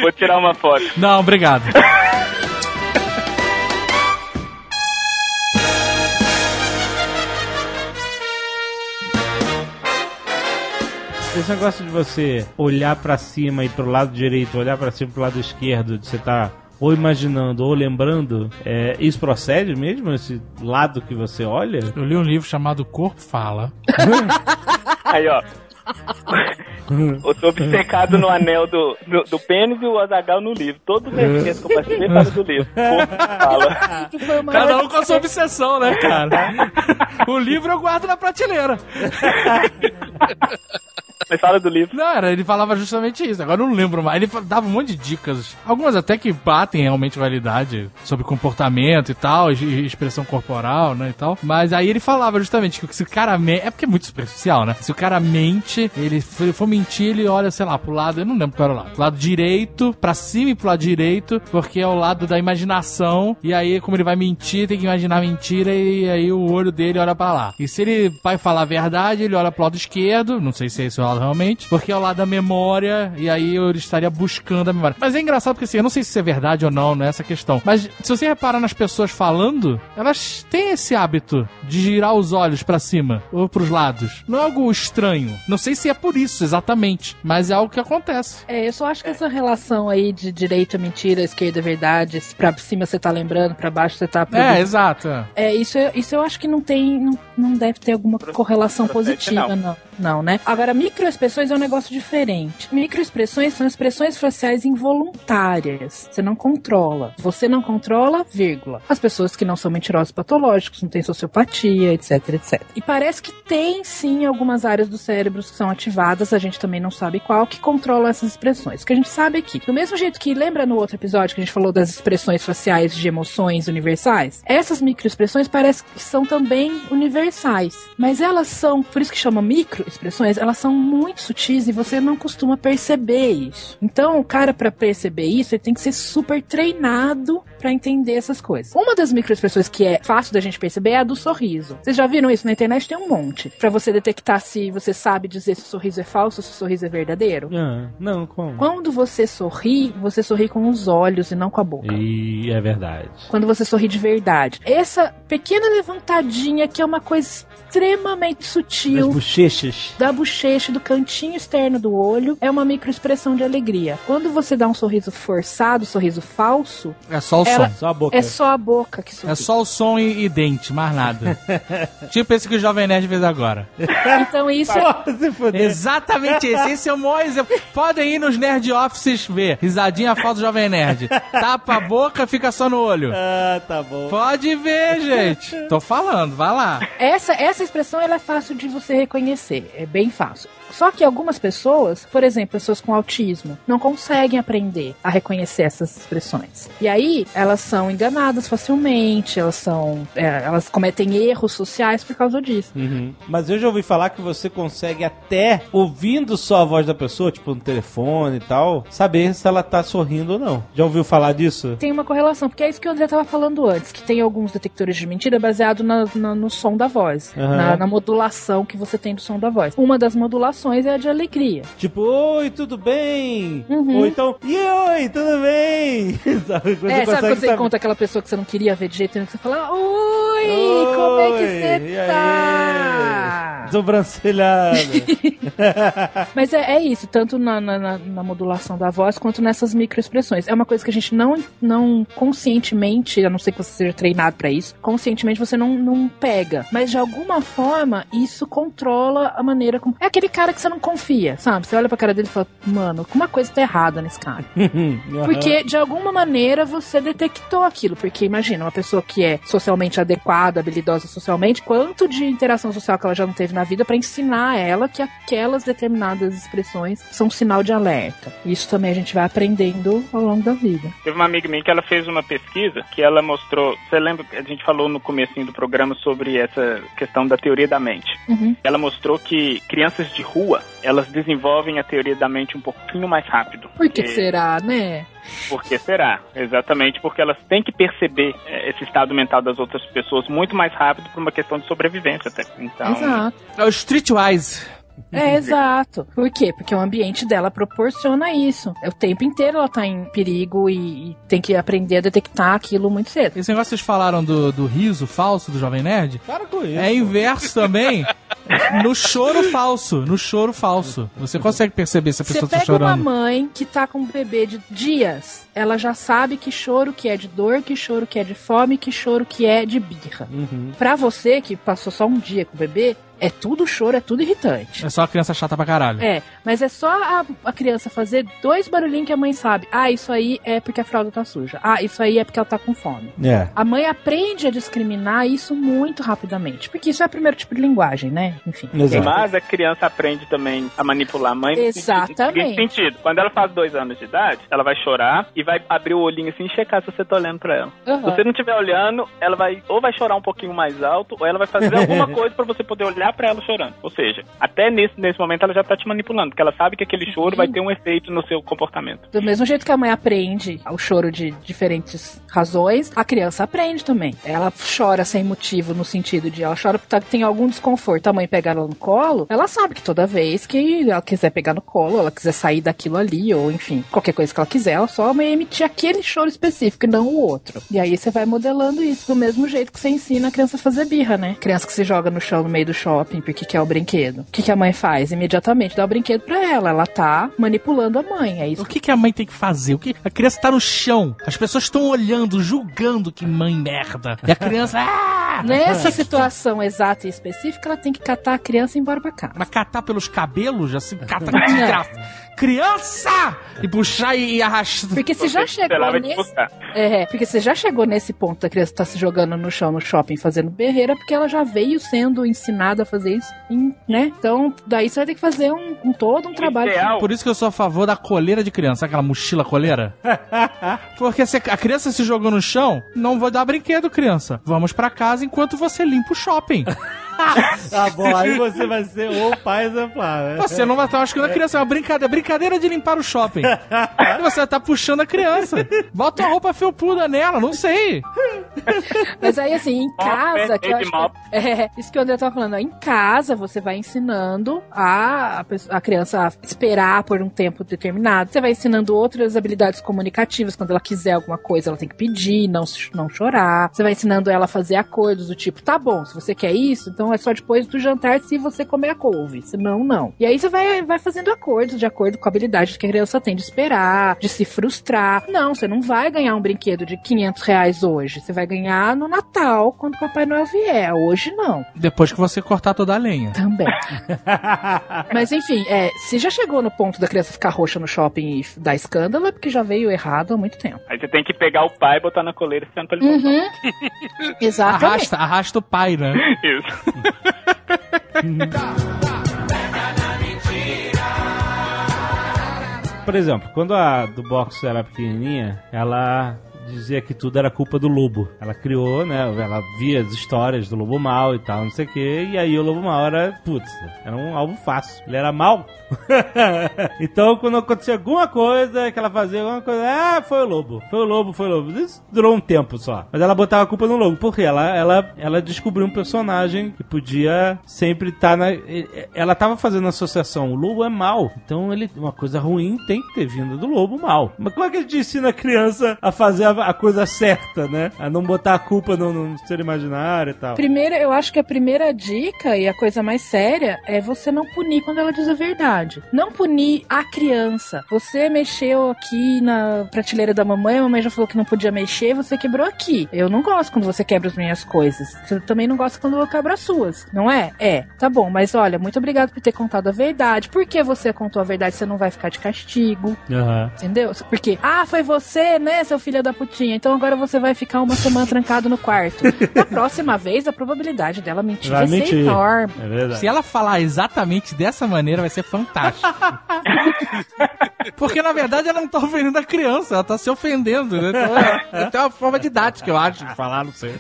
Vou tirar uma foto. Não, obrigado. Esse negócio de você olhar pra cima e pro lado direito, olhar pra cima e pro lado esquerdo, de você tá ou imaginando ou lembrando, é, isso procede mesmo? Esse lado que você olha? Eu li um livro chamado Corpo Fala. Aí, ó. Eu tô obcecado no anel do, do, do pênis e o Azagal no livro. Todo mês que eu participei fala do livro. Corpo fala. Cada um com a sua obsessão, né, cara? O livro eu guardo na prateleira. Mas fala do livro. Não, era, ele falava justamente isso. Agora eu não lembro mais. Ele dava um monte de dicas. Algumas até que batem realmente validade sobre comportamento e tal, e expressão corporal, né, e tal. Mas aí ele falava justamente que se o cara mente... É porque é muito superficial, né? Se o cara mente, ele ele for mentir, ele olha, sei lá, pro lado... Eu não lembro qual era o lado. Pro lado direito, pra cima e pro lado direito, porque é o lado da imaginação. E aí, como ele vai mentir, tem que imaginar mentira e aí o olho dele olha pra lá. E se ele vai falar a verdade, ele olha pro lado esquerdo, não sei se é esse o realmente, porque é o lado da memória, e aí ele estaria buscando a memória. Mas é engraçado porque assim, eu não sei se isso é verdade ou não, não é essa a questão. Mas se você reparar nas pessoas falando, elas têm esse hábito de girar os olhos pra cima ou pros lados. Não é algo estranho. Não sei se é por isso exatamente, mas é algo que acontece. É, eu só acho que essa relação aí de direita mentira, esquerda verdade, se pra cima você tá lembrando, pra baixo você tá... É, exato. é. Isso, eu- isso eu acho que não tem, não, não deve ter alguma correlação positiva, não. não. Não, né? Agora, microexpressões é um negócio diferente. Microexpressões são expressões faciais involuntárias. Você não controla. Você não controla, vírgula. As pessoas que não são mentirosos patológicos, não têm sociopatia, etc, etc. E parece que tem, sim, algumas áreas do cérebro que são ativadas, a gente também não sabe qual, que controlam essas expressões. O que a gente sabe aqui. Do mesmo jeito que, lembra no outro episódio que a gente falou das expressões faciais de emoções universais? Essas microexpressões parece que são também universais. Mas elas são, por isso que chama microexpressões, elas são muito sutis e você não costuma perceber isso. Então, o cara, pra perceber isso, ele tem que ser super treinado pra entender essas coisas. Uma das microexpressões que é fácil da gente perceber é a do sorriso. Vocês já viram isso na internet? Tem um monte. Pra você detectar se você sabe dizer se o sorriso é falso ou se o sorriso é verdadeiro. Ah, não, como? Quando você sorri, você sorri com os olhos e não com a boca. E é verdade. Quando você sorri de verdade. Essa pequena levantadinha que é uma coisa extremamente As sutil bochechas. da bochecha, do cantinho externo do olho, é uma microexpressão de alegria. Quando você dá um sorriso forçado, sorriso falso, É só o Ela- som. Só a boca. é só a boca que sorri. É só o som e, e dente, mais nada. tipo esse que o Jovem Nerd fez agora. Então isso é Porra, se fuder. Exatamente esse. Esse é o maior exemplo. Podem ir nos Nerd Offices ver. Risadinha falta do Jovem Nerd. Tapa a boca, fica só no olho. Ah, tá bom. Pode ver, gente. Tô falando, vai lá. Essa, essa expressão ela é fácil de você reconhecer, é bem fácil. Só que algumas pessoas, por exemplo, pessoas com autismo, não conseguem aprender a reconhecer essas expressões. E aí elas são enganadas facilmente, elas são, é, elas cometem erros sociais por causa disso. Uhum. Mas eu já ouvi falar que você consegue até, ouvindo só a voz da pessoa, tipo no telefone e tal, saber se ela tá sorrindo ou não. Já ouviu falar disso? Tem uma correlação, porque é isso que o André estava falando antes, que tem alguns detectores de mentira baseado na- na- no som da voz, Aham. na, na modulação que você tem do som da voz. Uma das modulações é a de alegria. Tipo, oi, tudo bem? Uhum. Ou então, e oi, tudo bem? sabe? Você é, sabe quando você saber. encontra aquela pessoa que você não queria ver de jeito nenhum, que você fala, oi, como é que Oi, você tá? Sobrancelhada. Mas é, é isso, tanto na, na- na- modulação da voz quanto nessas microexpressões. É uma coisa que a gente não, não conscientemente, a não ser que você seja treinado pra isso, conscientemente você não, não pega. Mas de alguma forma, isso controla a maneira como. É aquele cara que você não confia, sabe? Você olha pra cara dele e fala, mano, alguma coisa tá errada nesse cara. Porque, de alguma maneira, você detectou aquilo. Porque, imagina, uma pessoa que é socialmente adequada, habilidosa socialmente, quanto de interação social que ela já não teve na vida pra ensinar ela que aquelas determinadas expressões são um sinal de alerta. Isso também a gente vai aprendendo ao longo da vida. Teve uma amiga minha que ela fez uma pesquisa que ela mostrou. Você lembra que a gente falou no comecinho do programa sobre essa questão da teoria da mente? Uhum. Ela mostrou que crianças de rua elas desenvolvem a teoria da mente um pouquinho mais rápido. Por que, E- que será, né? Por que será? Exatamente porque elas têm que perceber eh, esse estado mental das outras pessoas muito mais rápido por uma questão de sobrevivência até. Então, Exato. É o Streetwise. É, exato. Por quê? Porque o ambiente dela proporciona isso. É O tempo inteiro ela tá em perigo e, e tem que aprender a detectar aquilo muito cedo. Esse negócio que vocês falaram do, do riso falso do Jovem Nerd Para com isso. é inverso também no choro falso. No choro falso. Você consegue perceber se a Você pessoa tá pega uma chorando. mãe que tá com um bebê de dias, ela já sabe que choro que é de dor, que choro que é de fome, que choro que é de birra. Uhum. Pra você que passou só um dia com o bebê, É tudo choro, é tudo irritante. É só a criança chata pra caralho. É, mas é só a, a criança fazer dois barulhinhos que a mãe sabe. Ah, isso aí é porque a fralda tá suja. Ah, isso aí é porque ela tá com fome. É. A mãe aprende a discriminar isso muito rapidamente. Porque isso é o primeiro tipo de linguagem, né? Enfim. Exato. Mas a criança aprende também a manipular a mãe. Exatamente. seguinte sentido. Quando ela faz dois anos de idade, ela vai chorar e vai abrir o olhinho assim e checar se você tá olhando pra ela. Aham. Se você não estiver olhando, ela vai ou vai chorar um pouquinho mais alto, ou ela vai fazer alguma coisa pra você poder olhar pra ela chorando. Ou seja, até nesse, nesse momento ela já tá te manipulando, porque ela sabe que aquele choro vai ter um efeito no seu comportamento. Do mesmo jeito que a mãe aprende o choro de diferentes razões, a criança aprende também. Ela chora sem motivo, no sentido de ela chora porque tá- tem algum desconforto. A mãe pega ela no colo, ela sabe que toda vez que ela quiser pegar no colo, ela quiser sair daquilo ali, ou enfim, qualquer coisa que ela quiser, ela só vai emitir aquele choro específico e não o outro. E aí você vai modelando isso do mesmo jeito que você ensina a criança a fazer birra, né? Criança que se joga no chão no meio do shopping porque quer o brinquedo. O que, que a mãe faz? Imediatamente dá o brinquedo pra ela. Ela tá manipulando a mãe. É isso O que, que a mãe tem que fazer? O que a criança tá no chão, as pessoas estão olhando, julgando que mãe merda. E a criança, ah! Nessa situação exata e específica, ela tem que catar a criança e ir embora pra casa. Mas catar pelos cabelos, assim, cata com desgraça. Criança! E puxar e, e arrastar. Porque se já chegou nesse. buscar. É, porque você já chegou nesse ponto da criança tá se jogando no chão no shopping fazendo berreira, porque ela já veio sendo ensinada a fazer isso, né? Então, daí você vai ter que fazer um, um todo um trabalho. ideal- Por isso que eu sou a favor da coleira de criança, sabe aquela mochila coleira? Porque se a criança se jogou no chão, não vou dar brinquedo, criança. Vamos pra casa enquanto você limpa o shopping. Tá bom, aí você vai ser o pai exemplar, né? Você não vai estar machucando a criança, é uma brincadeira, brincadeira de limpar o shopping. Você vai estar puxando a criança. Bota uma roupa felpuda nela, não sei. Mas aí, assim, em casa, que eu acho que, é, isso que o André tava falando, em casa você vai ensinando a, a criança a esperar por um tempo determinado. Você vai ensinando outras habilidades comunicativas. Quando ela quiser alguma coisa, ela tem que pedir, não, não chorar. Você vai ensinando ela a fazer acordos do tipo, tá bom, se você quer isso, então é só depois do jantar se você comer a couve. Senão, não. E aí você vai, vai fazendo acordos de acordo com a habilidade que a criança tem de esperar, de se frustrar. Não, você não vai ganhar um brinquedo de 500 reais hoje. Você vai ganhar no Natal, quando o Papai Noel vier. Hoje, não. Depois que você cortar toda a lenha. Também. Mas enfim, é, se já chegou no ponto da criança ficar roxa no shopping e dar escândalo, é porque já veio errado há muito tempo. Aí você tem que pegar o pai e botar na coleira esperando pra ele voltar. Uhum. Exatamente. Arrasta, arrasta o pai, né? Isso. Por exemplo, quando a do box era pequenininha, ela dizia que tudo era culpa do lobo. Ela criou, né? Ela via as histórias do lobo mal e tal, não sei o que. E aí o lobo mal era, putz, era um alvo fácil. Ele era mal. então, quando acontecia alguma coisa que ela fazia, alguma coisa, ah, foi o lobo, foi o lobo, foi o lobo. Isso durou um tempo só. Mas ela botava a culpa no lobo, porque ela, ela, ela descobriu um personagem que podia sempre estar na. Ela tava fazendo associação, o lobo é mal. Então, ele, uma coisa ruim tem que ter vindo do lobo mal. Mas como é que a gente ensina a criança a fazer a, a coisa certa, né? A não botar a culpa no, no ser imaginário e tal. Primeiro, eu acho que a primeira dica e a coisa mais séria é você não punir quando ela diz a verdade. Não punir a criança. Você mexeu aqui na prateleira da mamãe, a mamãe já falou que não podia mexer, você quebrou aqui. Eu não gosto quando você quebra as minhas coisas. Você também não gosta quando eu quebro as suas, não é? É, tá bom, mas olha, muito obrigado por ter contado a verdade. Por que você contou a verdade? Você não vai ficar de castigo. Aham. Entendeu? Porque, ah, foi você, né, seu filho da putinha. Então agora você vai ficar uma semana trancado no quarto. Na próxima vez, a probabilidade dela mentir Vai vai, ser mentir. enorme. É verdade. Se ela falar exatamente dessa maneira, vai ser fantástico. Porque, na verdade, ela não tá ofendendo a criança, ela tá se ofendendo, né? Então, é, tem uma forma didática, eu acho, de falar, não sei.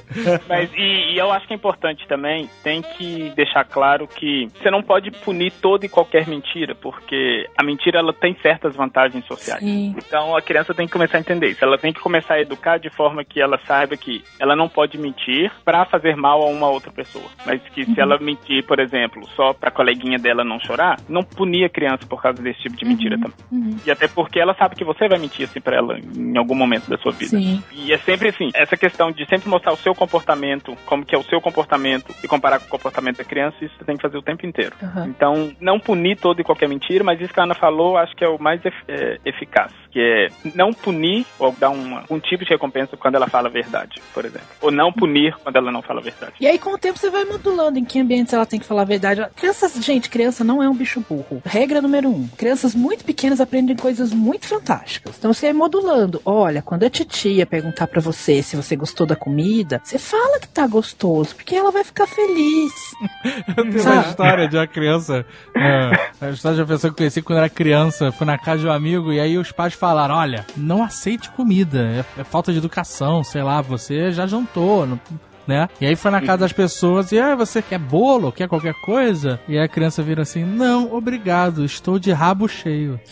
Mas e, e eu acho que é importante também, tem que deixar claro que você não pode punir toda e qualquer mentira, porque a mentira ela tem certas vantagens sociais. Sim. Então a criança tem que começar a entender isso. Ela tem que começar a educar de forma que ela saiba que ela não pode mentir pra fazer mal a uma outra pessoa. Mas que se ela mentir, por exemplo, só pra coleguinha dela não chorar, não punir a criança por causa desse tipo de mentira também. E até porque ela sabe que você vai mentir assim pra ela em algum momento da sua vida. Sim. E é sempre assim, essa questão de sempre mostrar o seu comportamento, como que é o seu comportamento e comparar com o comportamento da criança, isso você tem que fazer o tempo inteiro. Então, não punir toda e qualquer mentira, mas isso que a Ana falou, acho que é o mais é, eficaz. Que é não punir ou dar uma, um tipo de recompensa quando ela fala a verdade, por exemplo. Ou não punir quando ela não fala a verdade. E aí, com o tempo, você vai modulando em que ambientes ela tem que falar a verdade. Crianças, gente, criança não é um bicho burro. Regra número um: crianças muito pequenas aprendem coisas muito fantásticas. Então você é modulando. Olha, quando a titia perguntar pra você se você gostou da comida, você fala que tá gostoso, porque ela vai ficar feliz. Eu tenho uma história de uma criança. É, a história de uma pessoa que eu conheci quando era criança. Fui na casa de um amigo e aí os pais falaram: Olha, não aceite comida. É, é falta de educação, sei lá, você já jantou. Não, né? E aí foi na casa das pessoas e ah, você quer bolo, quer qualquer coisa? E a criança vira assim: "Não, obrigado, estou de rabo cheio".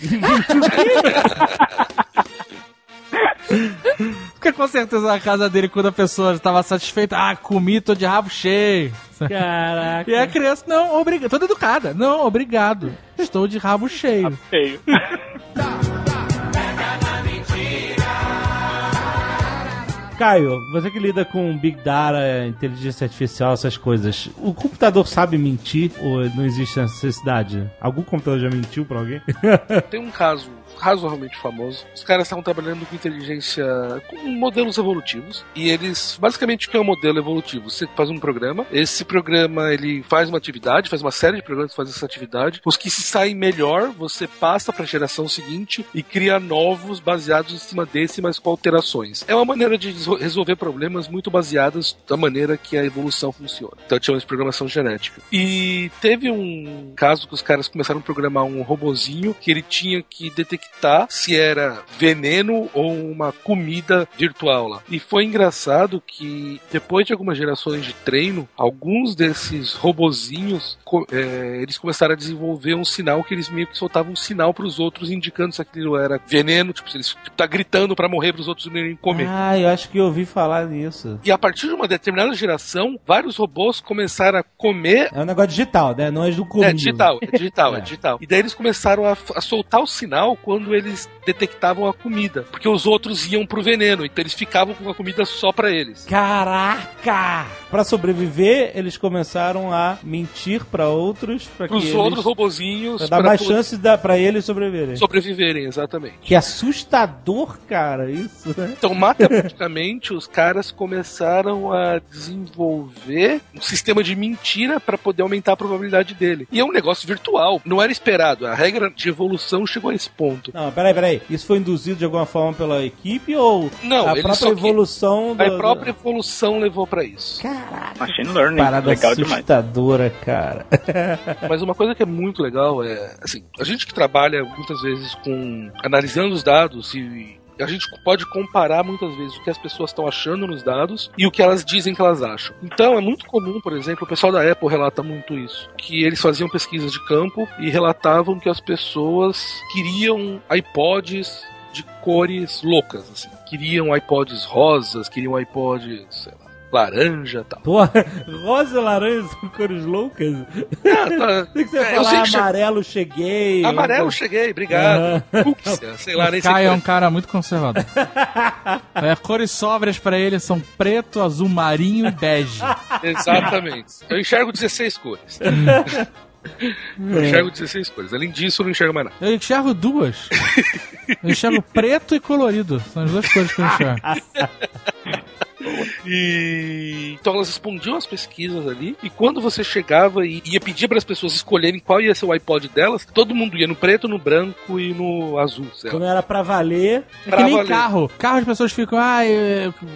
Porque com certeza na casa dele, quando a pessoa estava satisfeita, ah, comi, tô de rabo cheio. Caraca. E a criança, não, obrigado, toda educada, não, obrigado, estou de rabo cheio. Feio. Caio, você que lida com Big Data, inteligência artificial, essas coisas, o computador sabe mentir ou não existe necessidade? Algum computador já mentiu pra alguém? Tem um caso razoavelmente famoso. Os caras estavam trabalhando com inteligência, com modelos evolutivos. E eles, basicamente, o que é um modelo evolutivo? Você faz um programa, esse programa ele faz uma atividade, faz uma série de programas que fazem essa atividade. Os que se saem melhor, você passa para a geração seguinte e cria novos baseados em cima desse, mas com alterações. É uma maneira de resolver problemas muito baseadas da maneira que a evolução funciona. Então, chama de programação genética. E teve um caso que os caras começaram a programar um robozinho que ele tinha que detectar se era veneno ou uma comida virtual lá. E foi engraçado que depois de algumas gerações de treino, alguns desses robozinhos é, eles começaram a desenvolver um sinal que eles meio que soltavam um sinal para os outros indicando se aquilo era veneno, tipo, se eles tipo, tá gritando para morrer para os outros não comer. Ah, eu acho que eu ouvi falar nisso. E a partir de uma determinada geração, vários robôs começaram a comer. É um negócio digital, né? Não é do comum. É digital, é digital, é. é digital. E daí eles começaram a, a soltar o sinal quando eles detectavam a comida. Porque os outros iam pro veneno, então eles ficavam com a comida só para eles. Caraca! Para sobreviver, eles começaram a mentir para outros, para que os eles... outros robozinhos pra dar mais chances da, para eles sobreviverem. Sobreviverem, exatamente. Que assustador, cara, isso, né? Então, os caras começaram a desenvolver um sistema de mentira para poder aumentar a probabilidade dele. E é um negócio virtual, não era esperado. A regra de evolução chegou a esse ponto. Não, peraí, peraí. Isso foi induzido de alguma forma pela equipe ou não, a própria evolução do... A própria evolução levou para isso. Caraca. Machine Learning. Parada legal assustadora, demais. cara. Mas uma coisa que é muito legal é, assim, a gente que trabalha muitas vezes com analisando os dados e a gente pode comparar muitas vezes o que as pessoas estão achando nos dados e o que elas dizem que elas acham. Então é muito comum, por exemplo, o pessoal da Apple relata muito isso, que eles faziam pesquisas de campo e relatavam que as pessoas queriam iPods de cores loucas, assim. Queriam iPods rosas, queriam iPods, laranja e tal. Porra, rosa e laranja são cores loucas? Ah, tá. Tem que você é, falar amarelo che... cheguei. Amarelo cheguei, obrigado. Uhum. sei lá, nem Caio é um cara muito conservador. é, cores sobras pra ele são preto, azul marinho e bege. Exatamente. Eu enxergo 16 cores. Eu enxergo 16 cores. Além disso, eu não enxergo mais nada. Eu enxergo duas. Eu enxergo preto e colorido. São as duas cores que eu enxergo. E então elas respondiam as pesquisas ali. E quando você chegava e ia pedir para as pessoas escolherem qual ia ser o iPod delas, todo mundo ia no preto, no branco e no azul. Certo? Quando era para valer. É que nem valer. carro. Carro as pessoas ficam, ah,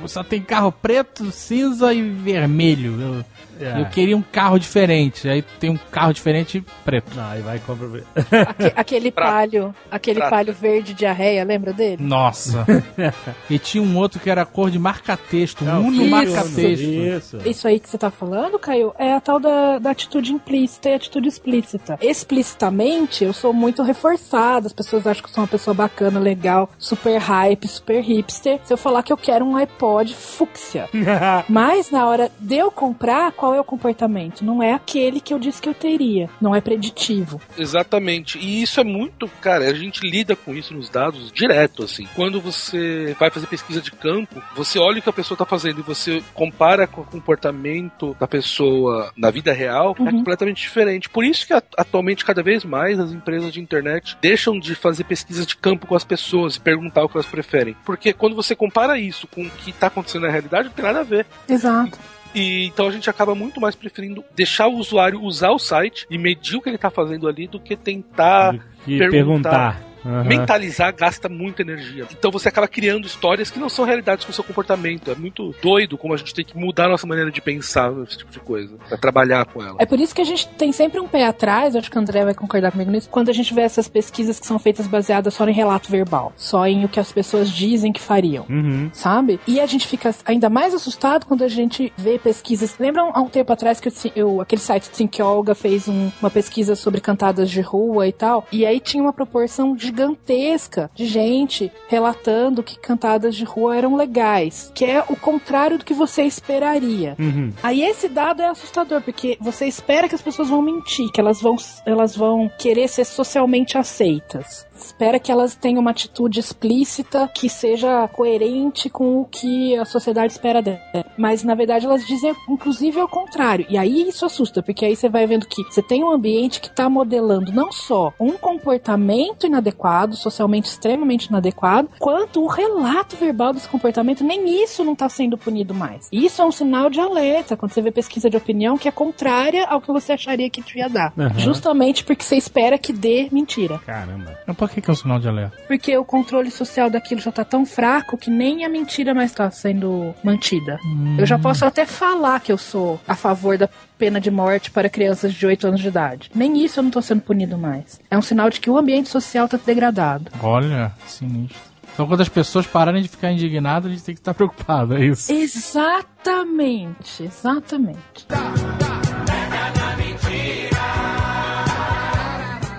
só tem carro preto, cinza e vermelho. Eu... É. Eu queria um carro diferente. Aí tem um carro diferente preto. Aí vai compra. Aque, aquele palho, aquele Prato. palho verde diarreia, lembra dele? Nossa. e tinha um outro que era cor de marca-texto, um Uno marca-texto. Isso. isso aí que você tá falando, Caio, é a tal da, da atitude implícita e atitude explícita. Explicitamente, eu sou muito reforçada, as pessoas acham que eu sou uma pessoa bacana, legal, super hype, super hipster. Se eu falar que eu quero um iPod fúcsia. Mas na hora de eu comprar, qual é o comportamento. Não é aquele que eu disse que eu teria. Não é preditivo. Exatamente. E isso é muito, cara, a gente lida com isso nos dados direto, assim. Quando você vai fazer pesquisa de campo, você olha o que a pessoa está fazendo e você compara com o comportamento da pessoa na vida real, é completamente diferente. Por isso que atualmente, cada vez mais, as empresas de internet deixam de fazer pesquisas de campo com as pessoas e perguntar o que elas preferem. Porque quando você compara isso com o que está acontecendo na realidade, não tem nada a ver. Exato. E então a gente acaba muito mais preferindo deixar o usuário usar o site e medir o que ele tá fazendo ali do que tentar E perguntar. perguntar. Aham. Mentalizar gasta muita energia. Então você acaba criando histórias que não são realidades com o seu comportamento. É muito doido como a gente tem que mudar a nossa maneira de pensar nesse tipo de coisa. Pra trabalhar com ela. É por isso que a gente tem sempre um pé atrás, acho que o André vai concordar comigo nisso, quando a gente vê essas pesquisas que são feitas baseadas só em relato verbal, só em o que as pessoas dizem que fariam. Uhum. Sabe? E a gente fica ainda mais assustado quando a gente vê pesquisas. Lembram há um tempo atrás que eu, eu- aquele site Think Olga fez um- uma pesquisa sobre cantadas de rua e tal? E aí tinha uma proporção gigantesca de gente relatando que cantadas de rua eram legais, que é o contrário do que você esperaria. Uhum. Aí esse dado é assustador, porque você espera que as pessoas vão mentir, que elas vão, elas vão querer ser socialmente aceitas. Espera que elas tenham uma atitude explícita que seja coerente com o que a sociedade espera dela. Mas na verdade elas dizem inclusive ao contrário. E aí isso assusta, porque aí você vai vendo que você tem um ambiente que está modelando não só um comportamento inadequado, socialmente extremamente inadequado, quanto o relato verbal desse comportamento, nem isso não está sendo punido mais. Isso é um sinal de alerta quando você vê pesquisa de opinião que é contrária ao que você acharia que devia dar. Aham. Justamente porque você espera que dê mentira. Caramba. Mas por que, que é um sinal de alerta? Porque o controle social daquilo já tá tão fraco que nem a mentira mais tá sendo mantida. Eu já posso até falar que eu sou a favor da pena de morte para crianças de 8 anos de idade. Nem isso eu não tô sendo punido mais. É um sinal de que o ambiente social tá degradado. Olha, sinistro. Então quando as pessoas pararem de ficar indignadas, a gente tem que estar preocupado, é isso? Exatamente, exatamente.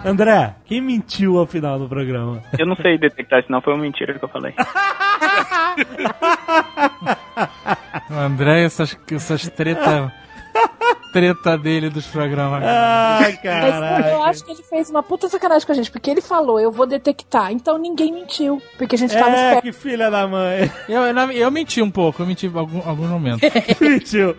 André, quem mentiu ao final do programa? Eu não sei detectar isso, não foi uma mentira que eu falei. O André, essas, essas treta, treta dele dos programas. Ah, Mas eu acho que ele fez uma puta sacanagem com a gente, porque ele falou, eu vou detectar. Então ninguém mentiu, porque a gente tava É, esperto. que filha da mãe. Eu, eu, eu menti um pouco, eu menti em algum, alguns momentos. mentiu.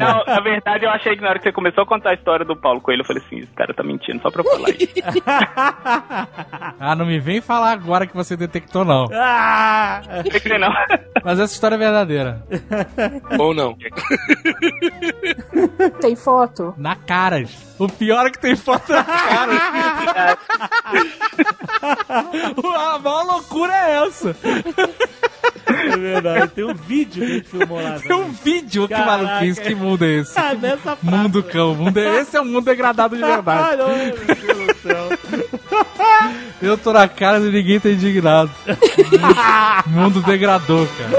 Não, na verdade eu achei que na hora que você começou a contar a história do Paulo Coelho, eu falei assim, esse cara tá mentindo só pra eu falar isso. Ah, não me vem falar agora que você detectou, não. Ah! Não sei que não. Mas essa história é verdadeira. Ou não. Tem foto? Na caras. O pior é que tem foto na cara. a maior loucura é essa. É verdade. Tem um vídeo que a gente filmou lá. Tem um vídeo, que Caraca. maluquice, que mundo é esse? Ah, nessa praça. Mundo cão, mundo é, esse é um mundo degradado de Ah, verdade. não, meu Deus do céu. Eu tô na cara e ninguém tá indignado. mundo degradou, cara.